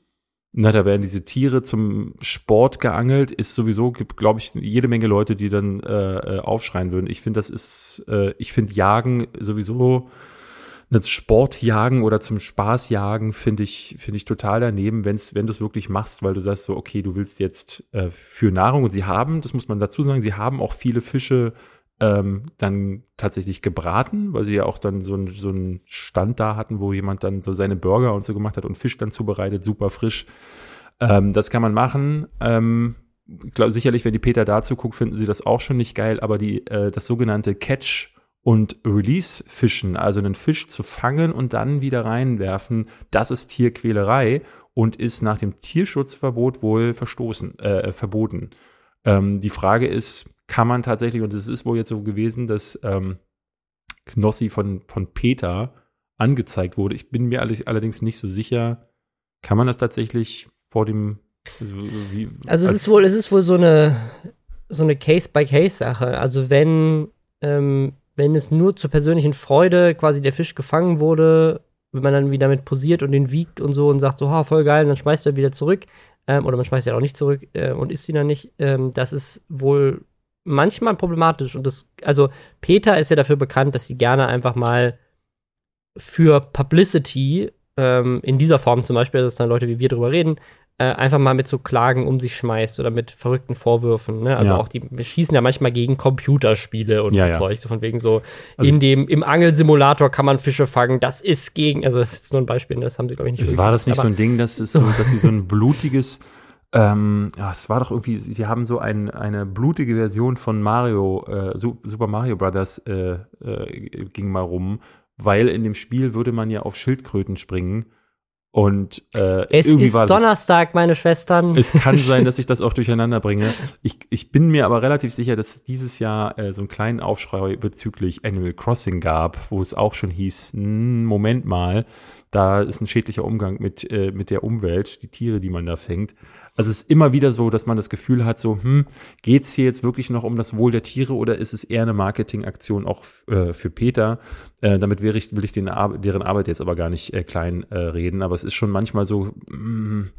na, da werden diese Tiere zum Sport geangelt, ist sowieso, gibt, glaube ich, jede Menge Leute, die dann äh, äh, aufschreien würden. Ich finde, das ist, äh, ich finde Jagen sowieso das Sportjagen oder zum Spaßjagen finde ich, finde ich total daneben, wenn's, wenn du es wirklich machst, weil du sagst so, okay, du willst jetzt äh, für Nahrung und sie haben, das muss man dazu sagen, sie haben auch viele Fische ähm, dann tatsächlich gebraten, weil sie ja auch dann so, ein, so einen Stand da hatten, wo jemand dann so seine Burger und so gemacht hat und Fisch dann zubereitet, super frisch. Ähm, das kann man machen. Ähm, glaub, sicherlich, wenn die Peter dazu guckt, finden sie das auch schon nicht geil, aber die, äh, das sogenannte Catch und Release-Fischen, also einen Fisch zu fangen und dann wieder reinwerfen, das ist Tierquälerei und ist nach dem Tierschutzverbot wohl verstoßen, äh, verboten. Ähm, die Frage ist, kann man tatsächlich, und es ist wohl jetzt so gewesen, dass ähm, Knossi von, von Peter angezeigt wurde. Ich bin mir alle- allerdings nicht so sicher, kann man das tatsächlich vor dem also, wie, Also es ist wohl, es ist wohl so eine so eine Case-by-Case-Sache. Also wenn, ähm, wenn es nur zur persönlichen Freude quasi der Fisch gefangen wurde, wenn man dann wieder mit posiert und den wiegt und so und sagt so, ha, voll geil, und dann schmeißt man wieder zurück, ähm, oder man schmeißt ja auch nicht zurück äh, und isst ihn dann nicht, ähm, das ist wohl manchmal problematisch. Und das, also Peter ist ja dafür bekannt, dass sie gerne einfach mal für Publicity, ähm, in dieser Form zum Beispiel, dass dann Leute wie wir drüber reden, äh, einfach mal mit so Klagen um sich schmeißt oder mit verrückten Vorwürfen. Ne? Also Ja. auch die schießen ja manchmal gegen Computerspiele und Ja, so. Zeug, so von wegen so, Also- in dem, im Angelsimulator kann man Fische fangen, das ist gegen, also das ist nur ein Beispiel, ne, das haben sie, glaube ich, nicht Es wirklich war das nicht so ein Ding, dass es so, dass sie so ein blutiges, ähm, ja, es war doch irgendwie, sie haben so ein, eine blutige Version von Mario, äh, Su- Super Mario Brothers äh, äh, ging mal rum, weil in dem Spiel würde man ja auf Schildkröten springen und äh, Es irgendwie ist war Donnerstag, meine Schwestern. es kann sein, dass ich das auch durcheinander bringe. Ich, ich bin mir aber relativ sicher, dass es dieses Jahr äh, so einen kleinen Aufschrei bezüglich Animal Crossing gab, wo es auch schon hieß, "Hm, Moment mal, da ist ein schädlicher Umgang mit, äh, mit der Umwelt, die Tiere, die man da fängt. Also es ist immer wieder so, dass man das Gefühl hat, so, hm, geht's hier jetzt wirklich noch um das Wohl der Tiere oder ist es eher eine Marketingaktion auch äh, für Peter? Äh, damit will ich, will ich den, Ar- deren Arbeit jetzt aber gar nicht äh, klein äh, reden, aber es ist schon manchmal so, mm,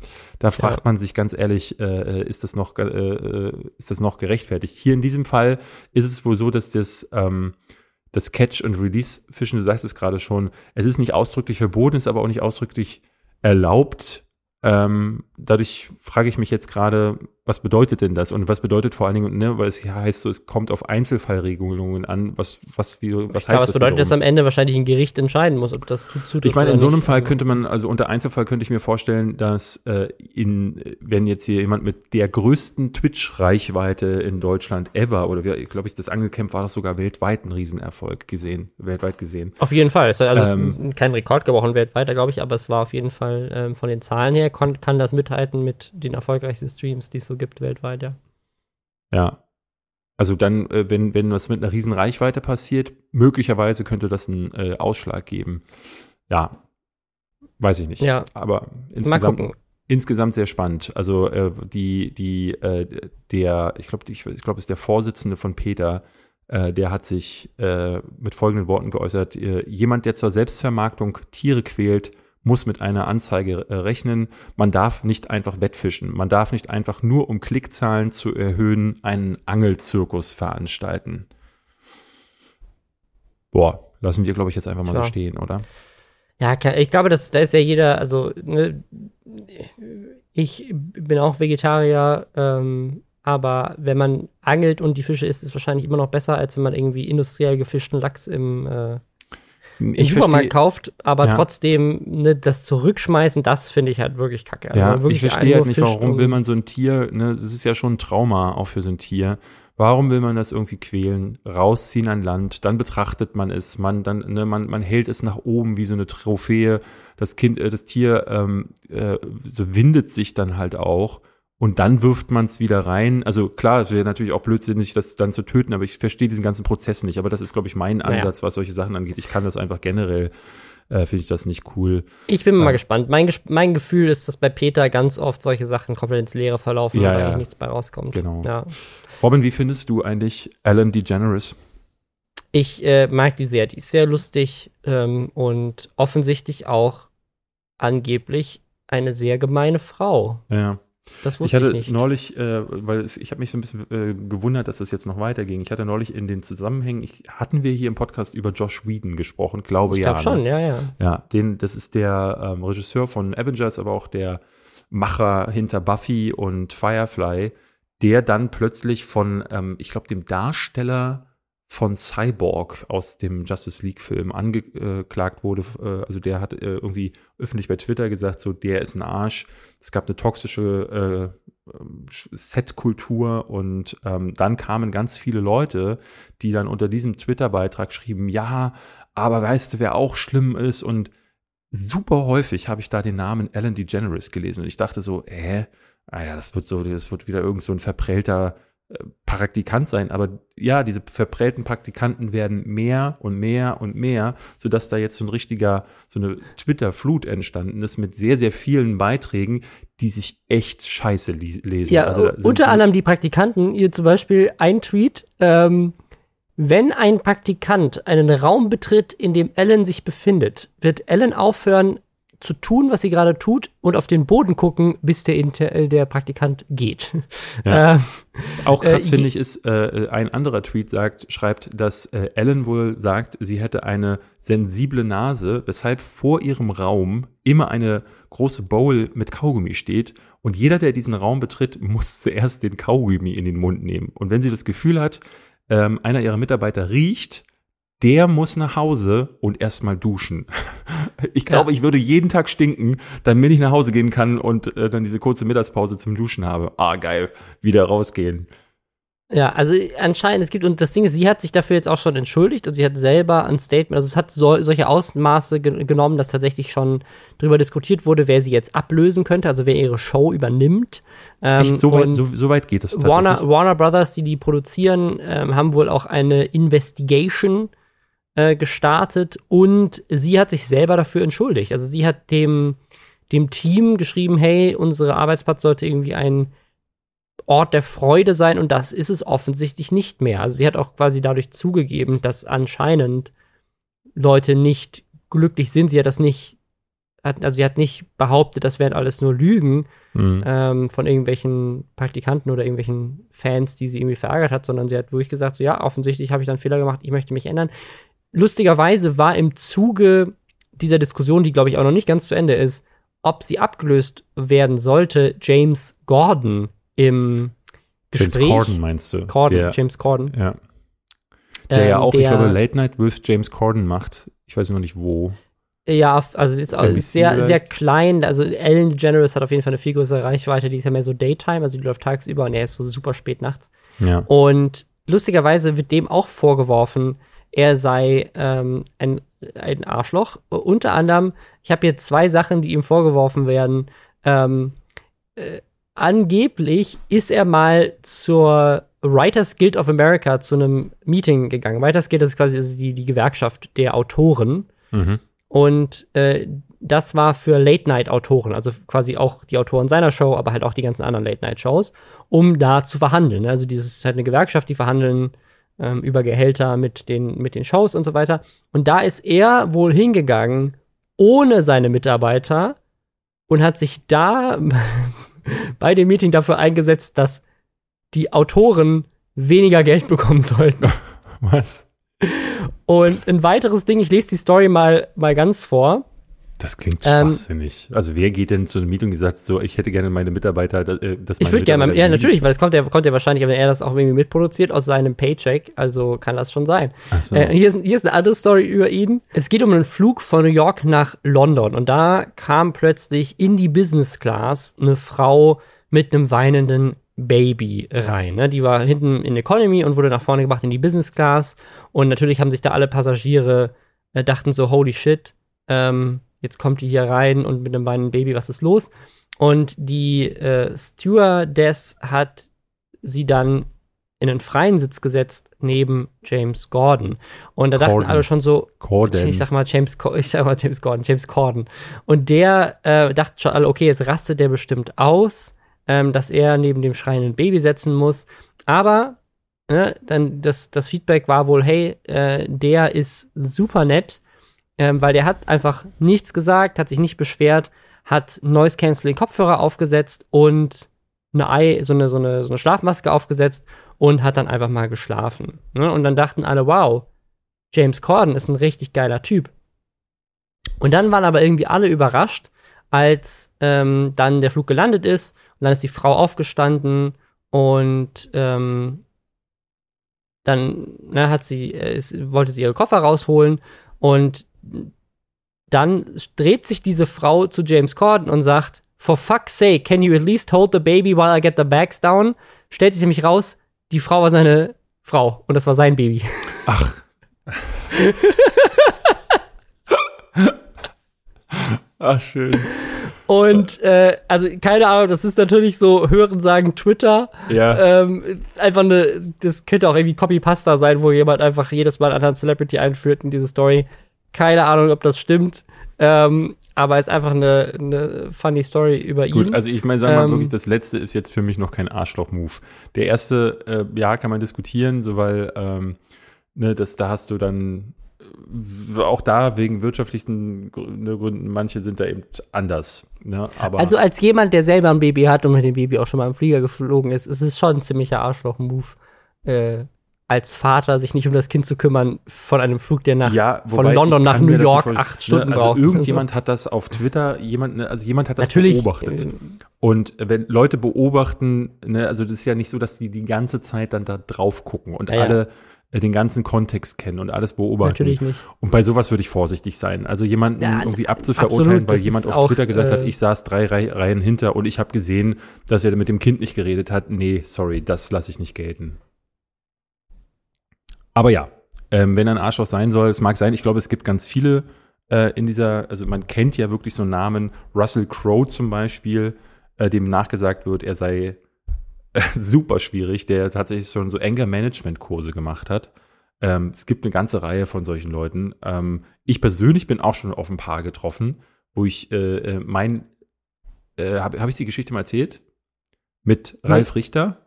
da fragt man sich ganz ehrlich, äh, ist das noch, äh, äh, ist das noch gerechtfertigt? Hier in diesem Fall ist es wohl so, dass das, ähm, das Catch and Release Fischen, du sagst es gerade schon, es ist nicht ausdrücklich verboten, ist aber auch nicht ausdrücklich erlaubt. Ähm, dadurch frage ich mich jetzt gerade, was bedeutet denn das? Und was bedeutet vor allen Dingen, ne, weil es hier heißt so, es kommt auf Einzelfallregelungen an. Was, was, wie, was ich heißt das das? bedeutet, dass wiederum? am Ende wahrscheinlich ein Gericht entscheiden muss, ob das zutrifft Ich meine, in so einem nicht. Fall könnte man, also unter Einzelfall könnte ich mir vorstellen, dass äh, in, wenn jetzt hier jemand mit der größten Twitch-Reichweite in Deutschland ever, oder wie, glaube ich, das Angelcamp war das sogar weltweit ein Riesenerfolg gesehen, weltweit gesehen. Auf jeden Fall. Es- Also Ähm, kein Rekord gebrochen weltweit, glaube ich, aber es war auf jeden Fall ähm, von den Zahlen her, kann das mithalten mit den erfolgreichsten Streams, die es so gibt weltweit, ja. Ja. Also dann, äh, wenn, wenn was mit einer riesen Reichweite passiert, möglicherweise könnte das einen äh, Ausschlag geben. Ja. Weiß ich nicht. Ja. Aber insgesamt, insgesamt sehr spannend. Also äh, die, die, äh, der, ich glaube, ich, ich glaube, es ist der Vorsitzende von Peter, äh, der hat sich äh, mit folgenden Worten geäußert: Jemand, der zur Selbstvermarktung Tiere quält, muss mit einer Anzeige äh, rechnen. Man darf nicht einfach wettfischen. Man darf nicht einfach nur, um Klickzahlen zu erhöhen, einen Angelzirkus veranstalten. Boah, lassen wir, glaube ich, jetzt einfach mal so Klar. stehen, oder? Ja, ich glaube, das, da ist ja jeder, also ne, ich bin auch Vegetarier, ähm, aber wenn man angelt und die Fische isst, ist es wahrscheinlich immer noch besser, als wenn man irgendwie industriell gefischten Lachs im, äh, im Ich Supermarkt verstehe- kauft. Aber Ja. trotzdem, ne, das Zurückschmeißen, das finde ich halt wirklich kacke. Also Ja, wirklich ich verstehe halt nicht, warum um- will man so ein Tier, ne, das ist ja schon ein Trauma auch für so ein Tier. Warum will man das irgendwie quälen, rausziehen an Land, dann betrachtet man es, man dann, ne, man, man hält es nach oben wie so eine Trophäe. Das Kind, äh, das Tier ähm, äh, so windet sich dann halt auch und dann wirft man es wieder rein. Also klar, es wäre natürlich auch blödsinnig, das dann zu töten, aber ich verstehe diesen ganzen Prozess nicht. Aber das ist, glaube ich, mein Ansatz, naja. was solche Sachen angeht. Ich kann das einfach generell äh, finde ich das nicht cool. Ich bin mal gespannt. Mein, mein Gefühl ist, dass bei Peter ganz oft solche Sachen komplett ins Leere verlaufen ja, und ja. nichts bei rauskommt. Genau. Ja. Robin, wie findest du eigentlich Ellen DeGeneres? Ich äh, mag die sehr. Die ist sehr lustig ähm, und offensichtlich auch angeblich eine sehr gemeine Frau. Ja. Das wusste ich hatte ich nicht. neulich, äh, weil es, ich habe mich so ein bisschen äh, gewundert, dass das jetzt noch weiterging. Ich hatte neulich in den Zusammenhängen, ich, hatten wir hier im Podcast über Josh Whedon gesprochen, glaube ich ja. Ich glaube schon, ne? ja, ja. Ja, den, das ist der ähm, Regisseur von Avengers, aber auch der Macher hinter Buffy und Firefly, der dann plötzlich von, ähm, ich glaube, dem Darsteller von Cyborg aus dem Justice League-Film angeklagt wurde. Äh, also der hat äh, irgendwie öffentlich bei Twitter gesagt, so der ist ein Arsch. Es gab eine toxische äh, Set-Kultur und ähm, dann kamen ganz viele Leute, die dann unter diesem Twitter-Beitrag schrieben, ja, aber weißt du, wer auch schlimm ist und super häufig habe ich da den Namen Alan DeGeneres gelesen und ich dachte so, äh, ah ja, das wird so, das wird wieder irgend so ein verprellter Praktikant sein, aber ja, diese verprellten Praktikanten werden mehr und mehr und mehr, sodass da jetzt so ein richtiger, so eine Twitter-Flut entstanden ist mit sehr, sehr vielen Beiträgen, die sich echt scheiße lesen. Ja, also unter anderem die Praktikanten, ihr zum Beispiel ein Tweet, ähm, wenn ein Praktikant einen Raum betritt, in dem Ellen sich befindet, wird Ellen aufhören, zu tun, was sie gerade tut und auf den Boden gucken, bis der, Inter der Praktikant geht. Ja. Äh, Auch krass äh, finde ich ist, äh, ein anderer Tweet sagt, schreibt, dass äh, Ellen wohl sagt, sie hätte eine sensible Nase, weshalb vor ihrem Raum immer eine große Bowl mit Kaugummi steht und jeder, der diesen Raum betritt, muss zuerst den Kaugummi in den Mund nehmen. Und wenn sie das Gefühl hat, ähm, einer ihrer Mitarbeiter riecht, der muss nach Hause und erstmal duschen. Ich glaube, ja. ich würde jeden Tag stinken, damit ich nach Hause gehen kann und äh, dann diese kurze Mittagspause zum Duschen habe. Ah, geil, wieder rausgehen. Ja, also anscheinend, es gibt, und das Ding ist, sie hat sich dafür jetzt auch schon entschuldigt und sie hat selber ein Statement, also es hat so, solche Ausmaße ge genommen, dass tatsächlich schon darüber diskutiert wurde, wer sie jetzt ablösen könnte, also wer ihre Show übernimmt. Ähm, Echt, so weit, so, so weit geht es tatsächlich? Warner, Warner Brothers, die die produzieren, ähm, haben wohl auch eine Investigation äh, gestartet und sie hat sich selber dafür entschuldigt. Also sie hat dem, dem Team geschrieben, hey, unsere Arbeitsplatz sollte irgendwie ein Ort der Freude sein und das ist es offensichtlich nicht mehr. Also sie hat auch quasi dadurch zugegeben, dass anscheinend Leute nicht glücklich sind. Sie hat das nicht, hat, also sie hat nicht behauptet, das wären alles nur Lügen mhm. ähm, von irgendwelchen Praktikanten oder irgendwelchen Fans, die sie irgendwie verärgert hat, sondern sie hat wirklich gesagt, so ja, offensichtlich habe ich dann Fehler gemacht, ich möchte mich ändern lustigerweise war im Zuge dieser Diskussion, die glaube ich auch noch nicht ganz zu Ende ist, ob sie abgelöst werden sollte, James Gordon im Gespräch. James Corden meinst du? Corden, der, James Corden. Ja. Der ähm, ja auch, der, ich glaube, Late Night with James Corden macht. Ich weiß noch nicht wo. Ja, also ist, also ist sehr, vielleicht? sehr klein. Also Ellen DeGeneres hat auf jeden Fall eine viel größere Reichweite. Die ist ja mehr so Daytime, also die läuft tagsüber und er ist so super spät nachts. Ja. Und lustigerweise wird dem auch vorgeworfen, er sei ähm, ein, ein Arschloch. Unter anderem, ich habe hier zwei Sachen, die ihm vorgeworfen werden. Ähm, äh, angeblich ist er mal zur Writers Guild of America zu einem Meeting gegangen. Writers Guild ist quasi also die, die Gewerkschaft der Autoren. Mhm. Und äh, das war für Late-Night-Autoren, also quasi auch die Autoren seiner Show, aber halt auch die ganzen anderen Late-Night-Shows, um da zu verhandeln. Also dieses ist halt eine Gewerkschaft, die verhandeln ähm, über Gehälter mit den, mit den Shows und so weiter. Und da ist er wohl hingegangen ohne seine Mitarbeiter und hat sich da bei dem Meeting dafür eingesetzt, dass die Autoren weniger Geld bekommen sollten. Was? Und ein weiteres Ding, ich lese die Story mal, mal ganz vor. Das klingt ähm, schwachsinnig. Also wer geht denn zu einer Mietung, die sagt so, ich hätte gerne meine Mitarbeiter, äh, dass meine Ich würde gerne, ja natürlich, weil es kommt ja, kommt ja wahrscheinlich, wenn er das auch irgendwie mitproduziert aus seinem Paycheck, also kann das schon sein. Ach so. äh, hier, ist, hier ist eine andere Story über ihn. Es geht um einen Flug von New York nach London und da kam plötzlich in die Business Class eine Frau mit einem weinenden Baby rein. Ne? Die war hinten in Economy und wurde nach vorne gebracht in die Business Class. Und natürlich haben sich da alle Passagiere äh, dachten so, holy shit, ähm, jetzt kommt die hier rein und mit einem kleinen Baby, was ist los? Und die äh, Stewardess hat sie dann in einen freien Sitz gesetzt neben James Gordon. Und da Corden. dachten alle schon so, Corden. ich sag mal James, ich sag mal James Gordon, James Corden. Und der äh, dachten schon alle, okay, jetzt rastet der bestimmt aus, ähm, dass er neben dem schreienden Baby setzen muss. Aber ne, dann das, das Feedback war wohl, hey, äh, der ist super nett, ähm, weil der hat einfach nichts gesagt, hat sich nicht beschwert, hat Noise Canceling Kopfhörer aufgesetzt und eine Ei, so eine, so eine, so eine Schlafmaske aufgesetzt und hat dann einfach mal geschlafen. Ne? Und dann dachten alle, wow, James Corden ist ein richtig geiler Typ. Und dann waren aber irgendwie alle überrascht, als ähm, dann der Flug gelandet ist und dann ist die Frau aufgestanden und ähm, dann ne, hat sie, äh, wollte sie ihre Koffer rausholen und dann dreht sich diese Frau zu James Corden und sagt, For fuck's sake, can you at least hold the baby while I get the bags down? Stellt sich nämlich raus, die Frau war seine Frau und das war sein Baby. Ach. Ach, schön. Und äh, also keine Ahnung, das ist natürlich so Hören sagen Twitter. Ja. Ähm, ist einfach eine, das könnte auch irgendwie Copy-Pasta sein, wo jemand einfach jedes Mal einen anderen Celebrity einführt in diese Story. Keine Ahnung, ob das stimmt. Ähm, aber ist einfach eine, eine funny Story über ihn. Gut, also ich meine, sagen wir mal Ähm, wirklich, das letzte ist jetzt für mich noch kein Arschloch-Move. Der erste, äh, ja, kann man diskutieren, so weil, ähm, ne, das, da hast du dann äh, auch da wegen wirtschaftlichen ne, Gründen, manche sind da eben anders. Ne? Aber Also als jemand, der selber ein Baby hat und mit dem Baby auch schon mal im Flieger geflogen ist, ist es schon ein ziemlicher Arschloch-Move, äh, als Vater sich nicht um das Kind zu kümmern von einem Flug, der nach ja, von London nach New York nicht acht Stunden ne, also braucht. Irgendjemand hat das auf Twitter, jemand, ne, also jemand hat das Natürlich, beobachtet. äh, Und wenn Leute beobachten, ne, also das ist ja nicht so, dass die die ganze Zeit dann da drauf gucken und Ja, alle äh, den ganzen Kontext kennen und alles beobachten. Natürlich nicht. Und bei sowas würde ich vorsichtig sein. Also jemanden Ja, irgendwie abzuverurteilen, weil jemand auf auch, Twitter gesagt hat, äh, ich saß drei Rei Reihen hinter und ich habe gesehen, dass er mit dem Kind nicht geredet hat. Nee, sorry, das lasse ich nicht gelten. Aber ja, ähm, wenn ein Arschloch sein soll, es mag sein, ich glaube, es gibt ganz viele äh, in dieser, also man kennt ja wirklich so Namen, Russell Crowe zum Beispiel, äh, dem nachgesagt wird, er sei äh, super schwierig, der tatsächlich schon so Anger-Management-Kurse gemacht hat. Ähm, es gibt eine ganze Reihe von solchen Leuten. Ähm, ich persönlich bin auch schon auf ein paar getroffen, wo ich äh, äh, mein, äh, habe hab ich die Geschichte mal erzählt? Mit Ralf Richter?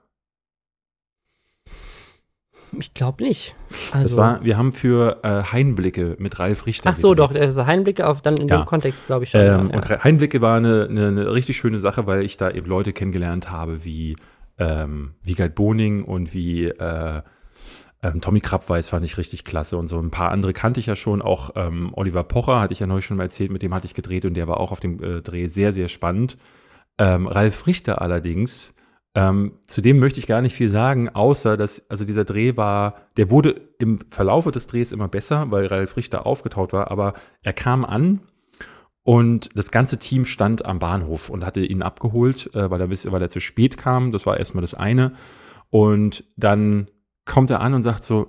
Ich glaube nicht. Also, Das war, wir haben für äh, Heinblicke mit Ralf Richter. ach so, doch, also Heinblicke auf dann in Ja. dem Kontext, glaube ich schon. Ähm, ja, Und Heinblicke war eine, eine, eine richtig schöne Sache, weil ich da eben Leute kennengelernt habe wie ähm, Wiegald Boning und wie äh, ähm, Tommy Krabweis fand ich richtig klasse und so ein paar andere kannte ich ja schon. Auch ähm, Oliver Pocher hatte ich ja neulich schon mal erzählt, mit dem hatte ich gedreht und der war auch auf dem äh, Dreh sehr, sehr spannend. Ähm, Ralf Richter allerdings, ähm, zu dem möchte ich gar nicht viel sagen, außer dass, also dieser Dreh war, der wurde im Verlaufe des Drehs immer besser, weil Ralf Richter aufgetaut war, aber er kam an und das ganze Team stand am Bahnhof und hatte ihn abgeholt, äh, weil, er, weil er zu spät kam. Das war erstmal das eine. Und dann kommt er an und sagt so,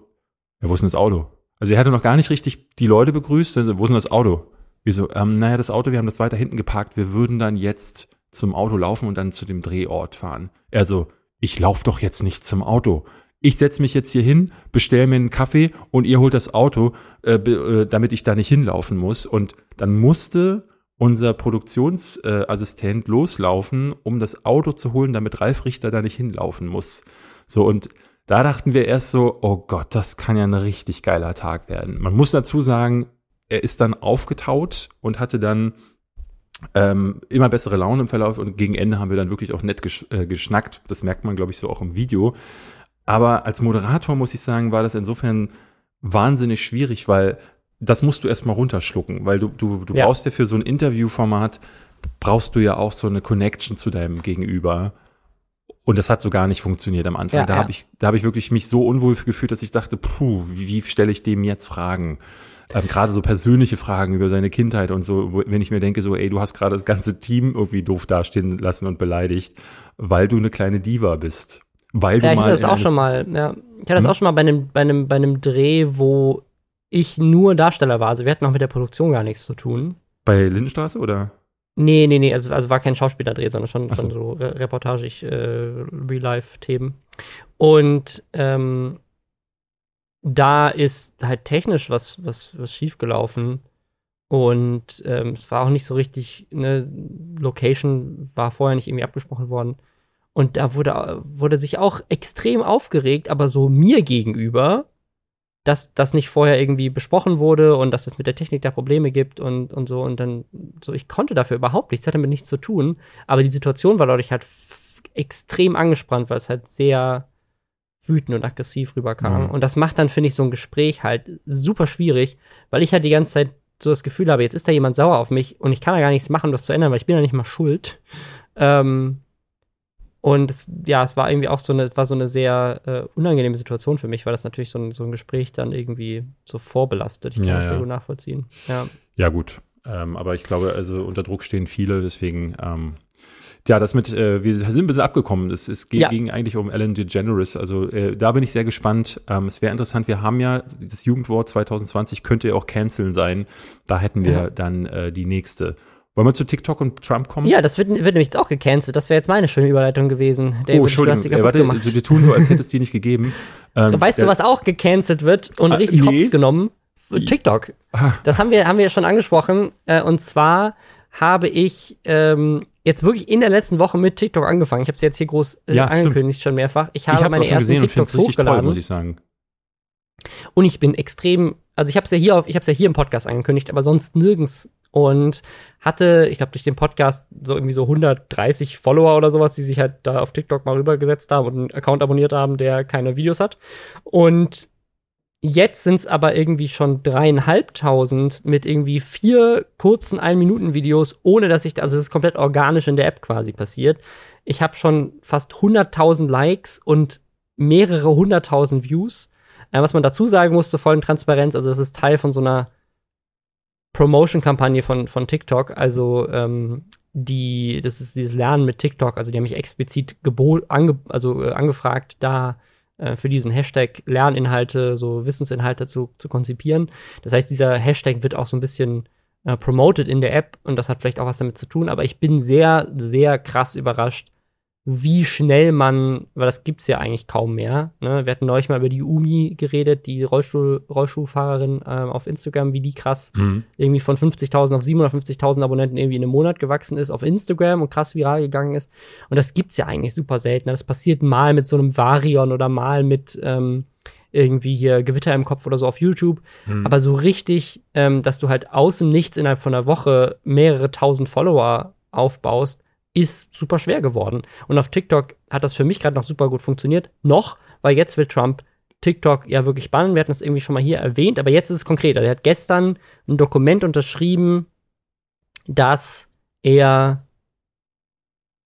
ja, wo ist denn das Auto? Also er hatte noch gar nicht richtig die Leute begrüßt. Also, wo ist denn das Auto? Wir so, ähm, naja, das Auto, wir haben das weiter hinten geparkt. Wir würden dann jetzt zum Auto laufen und dann zu dem Drehort fahren. Er so, ich lauf doch jetzt nicht zum Auto. Ich setz mich jetzt hier hin, bestell mir einen Kaffee und ihr holt das Auto, äh, äh, damit ich da nicht hinlaufen muss. Und dann musste unser Produktionsassistent äh, loslaufen, um das Auto zu holen, damit Ralf Richter da nicht hinlaufen muss. So, und da dachten wir erst so, oh Gott, das kann ja ein richtig geiler Tag werden. Man muss dazu sagen, er ist dann aufgetaut und hatte dann ähm, immer bessere Laune im Verlauf und gegen Ende haben wir dann wirklich auch nett gesch äh, geschnackt. Das merkt man, glaube ich, so auch im Video. Aber als Moderator muss ich sagen, war das insofern wahnsinnig schwierig, weil das musst du erstmal runterschlucken, weil du, du, du Ja. brauchst ja für so ein Interviewformat, brauchst du ja auch so eine Connection zu deinem Gegenüber. Und das hat so gar nicht funktioniert am Anfang. Ja, da ja. habe ich, da habe ich wirklich mich so unwohl gefühlt, dass ich dachte, puh, wie, wie stelle ich dem jetzt Fragen? Ähm, gerade so persönliche Fragen über seine Kindheit und so, wo, wenn ich mir denke, so, ey, du hast gerade das ganze Team irgendwie doof dastehen lassen und beleidigt, weil du eine kleine Diva bist. Weil du Ja, ich mal. hatte das auch schon mal, ja. Ich hatte das Hm? auch schon mal bei einem, bei einem, bei einem Dreh, wo ich nur Darsteller war. Also wir hatten auch mit der Produktion gar nichts zu tun. Bei Lindenstraße oder? Nee, nee, nee, also, also war kein Schauspielerdreh, sondern schon, so. schon so Re reportagig, äh, Real-Life-Themen. Und ähm, da ist halt technisch was, was, was schiefgelaufen. Und ähm, es war auch nicht so richtig, ne, Location war vorher nicht irgendwie abgesprochen worden. Und da wurde, wurde sich auch extrem aufgeregt, aber so mir gegenüber, dass das nicht vorher irgendwie besprochen wurde und dass es mit der Technik da Probleme gibt und, und so. Und dann, so, ich konnte dafür überhaupt nichts, hatte mit nichts zu tun. Aber die Situation war dadurch halt extrem angespannt, weil es halt sehr wütend und aggressiv rüberkam. Mhm. Und das macht dann, finde ich, so ein Gespräch halt super schwierig, weil ich halt die ganze Zeit so das Gefühl habe, jetzt ist da jemand sauer auf mich und ich kann da gar nichts machen, um das zu ändern, weil ich bin ja nicht mal schuld. Ähm, und es, ja, es war irgendwie auch so eine, war so eine sehr äh, unangenehme Situation für mich, weil das natürlich so ein, so ein Gespräch dann irgendwie so vorbelastet. Ich kann Ja, das sehr ja. gut nachvollziehen. Ja. Ja, gut. Ähm, aber ich glaube, also unter Druck stehen viele, deswegen, ähm, ja, das mit, äh, wir sind ein bisschen abgekommen. Es, es ging, Ja. ging eigentlich um Ellen DeGeneres. Also äh, da bin ich sehr gespannt. Ähm, es wäre interessant, wir haben ja das Jugendwort 2020 könnte ja auch canceln sein. Da hätten wir Ja. dann äh, die nächste. Wollen wir zu TikTok und Trump kommen? ja, das wird, wird nämlich auch gecancelt. Das wäre jetzt meine schöne Überleitung gewesen. David, oh, du hast Entschuldigung. Äh, warte, also wir tun so, als hätte es die nicht gegeben. Ähm, Weißt du, was auch gecancelt wird und Ah, richtig nee. hops genommen? TikTok. Ah. Das haben wir, haben wir ja schon angesprochen. Äh, und zwar habe ich ähm, jetzt wirklich in der letzten Woche mit TikTok angefangen. Ich habe es jetzt hier groß äh, Ja, stimmt. angekündigt schon mehrfach. Ich Ich habe es meine ersten gesehen und finde TikToks es richtig toll, hochgeladen. muss ich sagen. Und ich bin extrem, also ich habe es ja hier auf, ich habe es ja hier im Podcast angekündigt, aber sonst nirgends. Und hatte, ich glaube, durch den Podcast so irgendwie so 130 Follower oder sowas, die sich halt da auf TikTok mal rübergesetzt haben und einen Account abonniert haben, der keine Videos hat. Und jetzt sind es aber irgendwie schon dreieinhalbtausend mit irgendwie vier kurzen Ein-Minuten-Videos, ohne dass ich, da- also es ist komplett organisch in der App quasi passiert. Ich habe schon fast 100.000 Likes und mehrere hunderttausend Views. Äh, was man dazu sagen muss, zur vollen Transparenz, also das ist Teil von so einer Promotion-Kampagne von, von TikTok. Also ähm, die, das ist dieses Lernen mit TikTok. Also die haben mich explizit ange, also, äh, angefragt, da äh, für diesen Hashtag Lerninhalte, so Wissensinhalte zu, zu konzipieren. Das heißt, dieser Hashtag wird auch so ein bisschen äh, promoted in der App und das hat vielleicht auch was damit zu tun. Aber ich bin sehr, sehr krass überrascht, wie schnell man, weil das gibt's ja eigentlich kaum mehr. Ne? Wir hatten neulich mal über die Umi geredet, die Rollstuhl, Rollschuhfahrerin ähm, auf Instagram, wie die krass Mhm. irgendwie von 50.000 auf 750.000 Abonnenten irgendwie in einem Monat gewachsen ist auf Instagram und krass viral gegangen ist. Und das gibt's ja eigentlich super selten. Das passiert mal mit so einem Varion oder mal mit ähm, irgendwie hier Gewitter im Kopf oder so auf YouTube. Mhm. Aber so richtig, ähm, dass du halt aus dem Nichts innerhalb von einer Woche mehrere tausend Follower aufbaust, ist super schwer geworden. Und auf TikTok hat das für mich gerade noch super gut funktioniert. Noch, weil jetzt will Trump TikTok ja wirklich bannen. Wir hatten das irgendwie schon mal hier erwähnt, aber jetzt ist es konkret. Also er hat gestern ein Dokument unterschrieben, dass er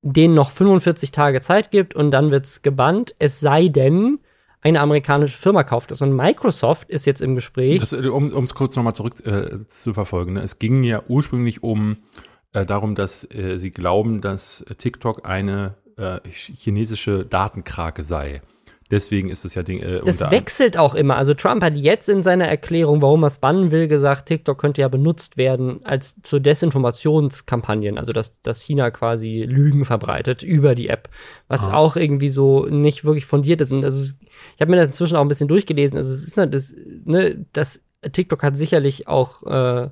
denen noch 45 Tage Zeit gibt und dann wird's gebannt. Es sei denn, eine amerikanische Firma kauft es. Und Microsoft ist jetzt im Gespräch. Das, äh, um es kurz nochmal zurück äh, zu verfolgen. Ne? Es ging ja ursprünglich um äh, darum, dass äh, sie glauben, dass TikTok eine äh, ch- chinesische Datenkrake sei. Deswegen ist es ja Ding. Äh, Das wechselt auch immer. Also Trump hat jetzt in seiner Erklärung, warum er es bannen will, gesagt, TikTok könnte ja benutzt werden als zu Desinformationskampagnen, also dass, dass China quasi Lügen verbreitet über die App, was Ah. auch irgendwie so nicht wirklich fundiert ist. Und also ich habe mir das inzwischen auch ein bisschen durchgelesen. Also es ist halt das, ne, das TikTok hat sicherlich auch äh,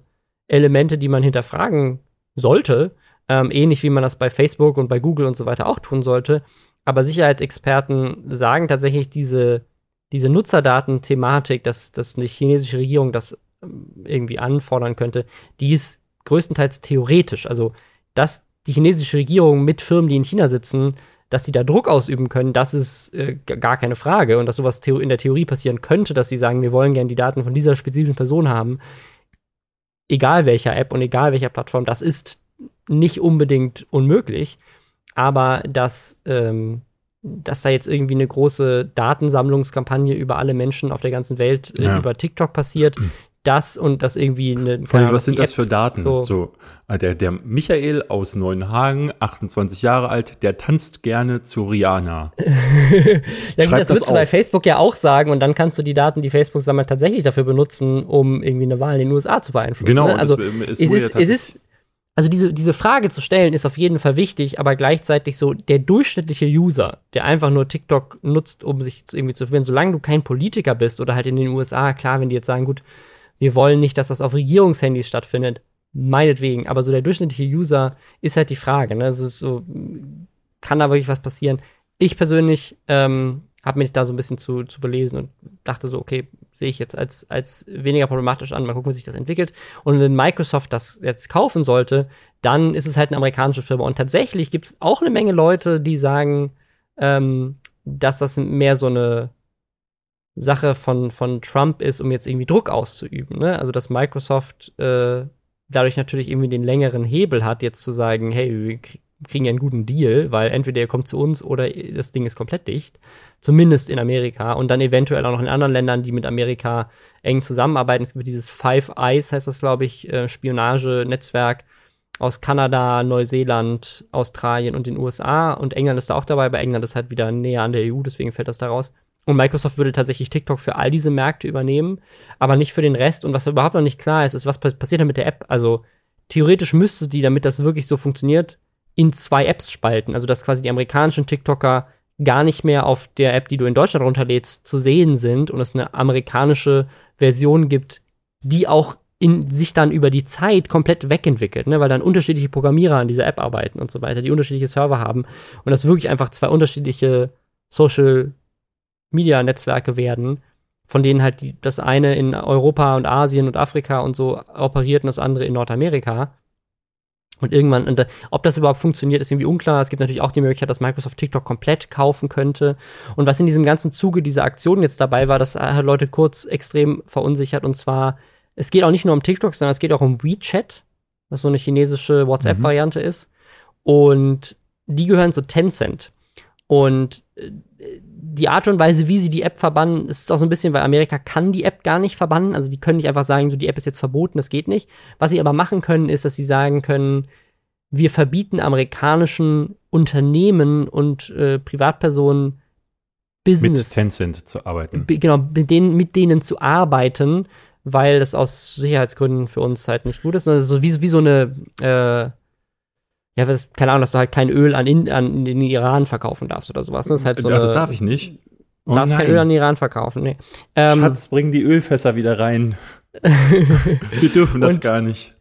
Elemente, die man hinterfragen sollte, ähm, ähnlich wie man das bei Facebook und bei Google und so weiter auch tun sollte. Aber Sicherheitsexperten sagen tatsächlich, diese, diese Nutzerdaten-Thematik, dass, dass eine chinesische Regierung das ähm, irgendwie anfordern könnte, die ist größtenteils theoretisch. Also, dass die chinesische Regierung mit Firmen, die in China sitzen, dass sie da Druck ausüben können, das ist äh, gar keine Frage. Und dass sowas in der Theorie passieren könnte, dass sie sagen, wir wollen gerne die Daten von dieser spezifischen Person haben, egal welcher App und egal welcher Plattform, das ist nicht unbedingt unmöglich. Aber dass, ähm, dass da jetzt irgendwie eine große Datensammlungskampagne über alle Menschen auf der ganzen Welt äh, Ja. über TikTok passiert, das und das irgendwie eine. Vor allem, was sind das für Daten? so- So, äh, der, der Michael aus Neuenhagen, 28 Jahre alt, der tanzt gerne zu Rihanna. Ja, gut, das das würdest du bei auf. Facebook ja auch sagen und dann kannst du die Daten, die Facebook sammelt, tatsächlich dafür benutzen, um irgendwie eine Wahl in den USA zu beeinflussen. Genau, ne? also es- es ist, es ist, also diese, diese Frage zu stellen, ist auf jeden Fall wichtig, aber gleichzeitig so der durchschnittliche User, der einfach nur TikTok nutzt, um sich irgendwie zu führen, solange du kein Politiker bist oder halt in den USA, klar, wenn die jetzt sagen, gut, wir wollen nicht, dass das auf Regierungshandys stattfindet, meinetwegen, aber so der durchschnittliche User ist halt die Frage, ne? Also so kann da wirklich was passieren. Ich persönlich ähm, habe mich da so ein bisschen zu, zu belesen und dachte so, okay, sehe ich jetzt als, als weniger problematisch an, mal gucken, wie sich das entwickelt. Und wenn Microsoft das jetzt kaufen sollte, dann ist es halt eine amerikanische Firma. Und tatsächlich gibt es auch eine Menge Leute, die sagen, ähm, dass das mehr so eine Sache von, von Trump ist, um jetzt irgendwie Druck auszuüben. Ne? Also, dass Microsoft äh, dadurch natürlich irgendwie den längeren Hebel hat, jetzt zu sagen, hey, wir krie- kriegen ja einen guten Deal, weil entweder ihr kommt zu uns oder das Ding ist komplett dicht. Zumindest in Amerika und dann eventuell auch noch in anderen Ländern, die mit Amerika eng zusammenarbeiten. Es gibt dieses Five Eyes, heißt das, glaube ich, äh, Spionagenetzwerk aus Kanada, Neuseeland, Australien und den USA. Und England ist da auch dabei, aber England ist halt wieder näher an der EU, deswegen fällt das da raus. Und Microsoft würde tatsächlich TikTok für all diese Märkte übernehmen, aber nicht für den Rest. Und was überhaupt noch nicht klar ist, ist, was pa- passiert da mit der App? Also theoretisch müsste die, damit das wirklich so funktioniert, in zwei Apps spalten. Also dass quasi die amerikanischen TikToker gar nicht mehr auf der App, die du in Deutschland runterlädst, zu sehen sind und es eine amerikanische Version gibt, die auch in sich dann über die Zeit komplett wegentwickelt, ne? weil dann unterschiedliche Programmierer an dieser App arbeiten und so weiter, die unterschiedliche Server haben und das wirklich einfach zwei unterschiedliche Social Media Netzwerke werden, von denen halt die, das eine in Europa und Asien und Afrika und so operiert und das andere in Nordamerika. Und irgendwann, und, äh, ob das überhaupt funktioniert, ist irgendwie unklar. Es gibt natürlich auch die Möglichkeit, dass Microsoft TikTok komplett kaufen könnte. Und was in diesem ganzen Zuge dieser Aktion jetzt dabei war, das hat Leute kurz extrem verunsichert. Und zwar, es geht auch nicht nur um TikTok, sondern es geht auch um WeChat, was so eine chinesische WhatsApp-Variante ist. Und die gehören zu Tencent. Und äh, die Art und Weise, wie sie die App verbannen, ist auch so ein bisschen, weil Amerika kann die App gar nicht verbannen. Also die können nicht einfach sagen, so die App ist jetzt verboten, das geht nicht. Was sie aber machen können, ist, dass sie sagen können, wir verbieten amerikanischen Unternehmen und äh, Privatpersonen Mit Business, Tencent zu arbeiten. genau, mit denen, mit denen zu arbeiten, weil das aus Sicherheitsgründen für uns halt nicht gut ist. sondern es ist so wie, wie so eine, äh, ja, was, keine Ahnung, dass du halt kein Öl an, in, an in den Iran verkaufen darfst oder sowas. ne? Das ist halt so Ja, eine, das darf ich nicht. Du darfst kein Öl an den Iran verkaufen, nee. Ähm, Schatz, bring die Ölfässer wieder rein. Wir dürfen das Und- gar nicht.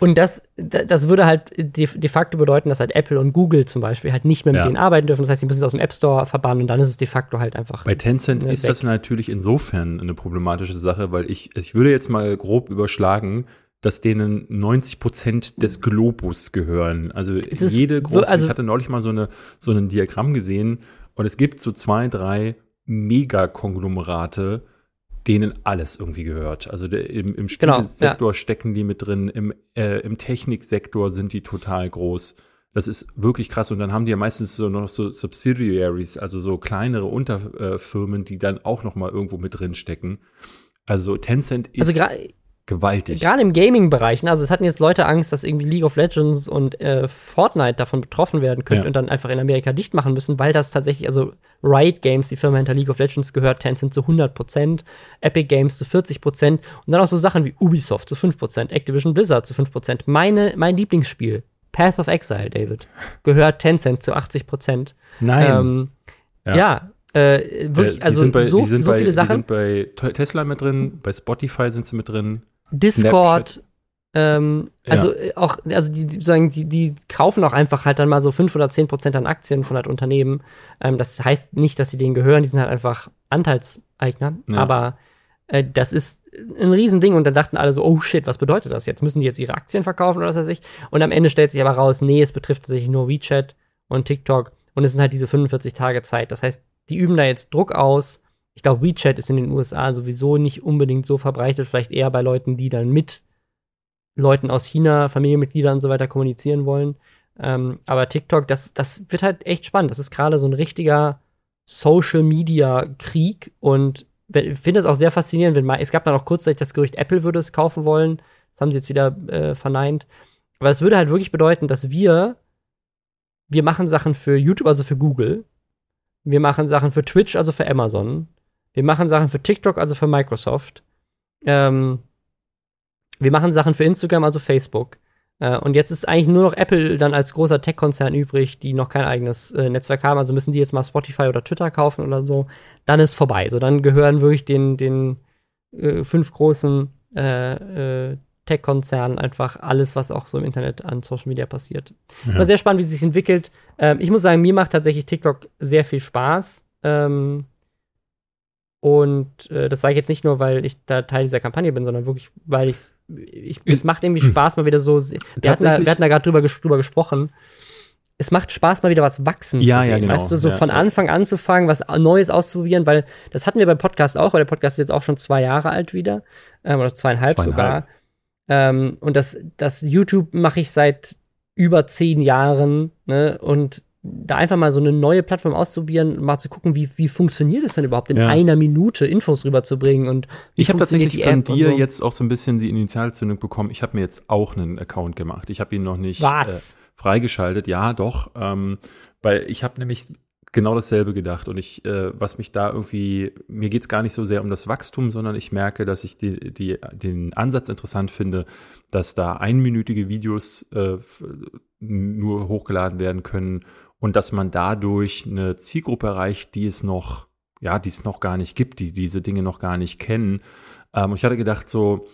und das, da- das würde halt de, de facto bedeuten, dass halt Apple und Google zum Beispiel halt nicht mehr mit Ja. denen arbeiten dürfen. Das heißt, sie müssen es aus dem App Store verbannen und dann ist es de facto halt einfach. Bei Tencent ist weg. das natürlich insofern eine problematische Sache, weil ich, ich würde jetzt mal grob überschlagen, dass denen 90 Prozent des Globus gehören. Also Es jede große, also- ich hatte neulich mal so, eine, so ein Diagramm gesehen und es gibt so zwei, drei Megakonglomerate, denen alles irgendwie gehört. Also der, im, im Genau, Spielesektor stecken die mit drin, im, äh, im Techniksektor sind die total groß. Das ist wirklich krass. Und dann haben die ja meistens so noch so Subsidiaries, also so kleinere Unterfirmen, die dann auch noch mal irgendwo mit drin stecken. Also Tencent ist Also gewaltig. Gerade im Gaming-Bereich, ne? also es hatten jetzt Leute Angst, dass irgendwie League of Legends und äh, Fortnite davon betroffen werden könnten Ja. und dann einfach in Amerika dicht machen müssen, weil das tatsächlich, also Riot Games, die Firma hinter League of Legends, gehört Tencent zu 100%, Epic Games zu 40% und dann auch so Sachen wie Ubisoft zu 5%, Activision Blizzard zu 5%. Meine, mein Lieblingsspiel, Path of Exile, David, gehört Tencent zu 80%. Nein. Ähm, Ja. ja, äh, wirklich, Äh, die also bei, so, die so bei, viele Die Sachen. sind bei Te- Tesla mit drin, bei Spotify sind sie mit drin. Discord, ähm, Ja. also äh, auch, also die, die, sagen, die, die kaufen auch einfach halt dann mal so 5 oder 10 Prozent an Aktien von halt Unternehmen. Ähm, das heißt nicht, dass sie denen gehören, die sind halt einfach Anteilseigner. Ja. Aber äh, das ist ein Riesending und da dachten alle so, oh shit, was bedeutet das jetzt? Müssen die jetzt ihre Aktien verkaufen oder was weiß ich? Und am Ende stellt sich aber raus, nee, es betrifft tatsächlich nur WeChat und TikTok und es sind halt diese 45 Tage Zeit. Das heißt, die üben da jetzt Druck aus. Ich glaube, WeChat ist in den USA sowieso nicht unbedingt so verbreitet, vielleicht eher bei Leuten, die dann mit Leuten aus China, Familienmitgliedern und so weiter kommunizieren wollen. Ähm, aber TikTok, das, das wird halt echt spannend. Das ist gerade so ein richtiger Social Media Krieg und ich finde es auch sehr faszinierend, wenn mal, es gab dann auch kurzzeitig das Gerücht, Apple würde es kaufen wollen. Das haben sie jetzt wieder äh, verneint. Aber es würde halt wirklich bedeuten, dass wir, wir machen Sachen für YouTube, also für Google. Wir machen Sachen für Twitch, also für Amazon. Wir machen Sachen für TikTok, also für Microsoft. Ähm, wir machen Sachen für Instagram, also Facebook. Äh, und jetzt ist eigentlich nur noch Apple dann als großer Tech-Konzern übrig, die noch kein eigenes äh, Netzwerk haben. Also müssen die jetzt mal Spotify oder Twitter kaufen oder so. Dann ist vorbei. So, dann gehören wirklich den, den äh, fünf großen äh, äh, Tech-Konzernen einfach alles, was auch so im Internet an Social Media passiert. Ja. War sehr spannend, wie es sich entwickelt. Ähm, ich muss sagen, mir macht tatsächlich TikTok sehr viel Spaß. Ähm, und äh, das sage ich jetzt nicht nur, weil ich da Teil dieser Kampagne bin, sondern wirklich, weil ich, ich es macht irgendwie Spaß, mal wieder so. Wir hatten da, wir hatten da gerade drüber, drüber gesprochen. Es macht Spaß, mal wieder was wachsen ja, zu sehen. Ja, genau. Weißt du, so ja, von Anfang anzufangen, was Neues auszuprobieren, weil das hatten wir beim Podcast auch, weil der Podcast ist jetzt auch schon zwei Jahre alt wieder. Ähm, oder zweieinhalb, zweieinhalb. sogar. Ähm, und das, das YouTube mache ich seit über zehn Jahren, ne? Und da einfach mal so eine neue Plattform auszuprobieren, mal zu gucken, wie, wie funktioniert es denn überhaupt, in ja. einer Minute Infos rüberzubringen und Ich habe tatsächlich von dir so. jetzt auch so ein bisschen die Initialzündung bekommen. Ich habe mir jetzt auch einen Account gemacht. Ich habe ihn noch nicht äh, freigeschaltet. Ja, doch. Ähm, weil ich habe nämlich genau dasselbe gedacht und ich, äh, was mich da irgendwie, mir geht's gar nicht so sehr um das Wachstum, sondern ich merke, dass ich die, die, den Ansatz interessant finde, dass da einminütige Videos äh, nur hochgeladen werden können und dass man dadurch eine Zielgruppe erreicht, die es noch, ja, die es noch gar nicht gibt, die diese Dinge noch gar nicht kennen. Ähm, und ich hatte gedacht, so,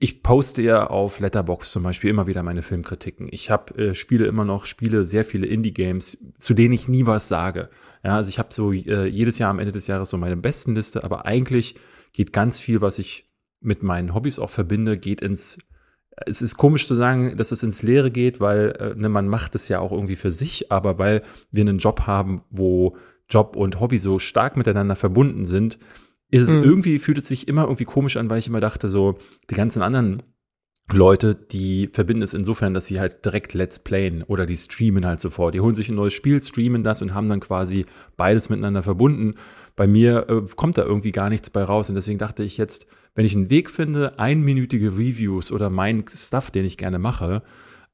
ich poste ja auf Letterbox zum Beispiel immer wieder meine Filmkritiken. Ich habe äh, spiele immer noch spiele sehr viele Indie-Games, zu denen ich nie was sage. Ja, also ich habe so äh, jedes Jahr am Ende des Jahres so meine besten Liste, aber eigentlich geht ganz viel, was ich mit meinen Hobbys auch verbinde, geht ins es ist komisch zu sagen, dass es ins Leere geht, weil äh, ne, man macht es ja auch irgendwie für sich, aber weil wir einen Job haben, wo Job und Hobby so stark miteinander verbunden sind, ist es mhm. irgendwie, fühlt es sich immer irgendwie komisch an, weil ich immer dachte, so, die ganzen anderen Leute, die verbinden es insofern, dass sie halt direkt Let's Playen oder die streamen halt sofort. Die holen sich ein neues Spiel, streamen das und haben dann quasi beides miteinander verbunden. Bei mir äh, kommt da irgendwie gar nichts bei raus und deswegen dachte ich jetzt, wenn ich einen Weg finde, einminütige Reviews oder mein Stuff, den ich gerne mache,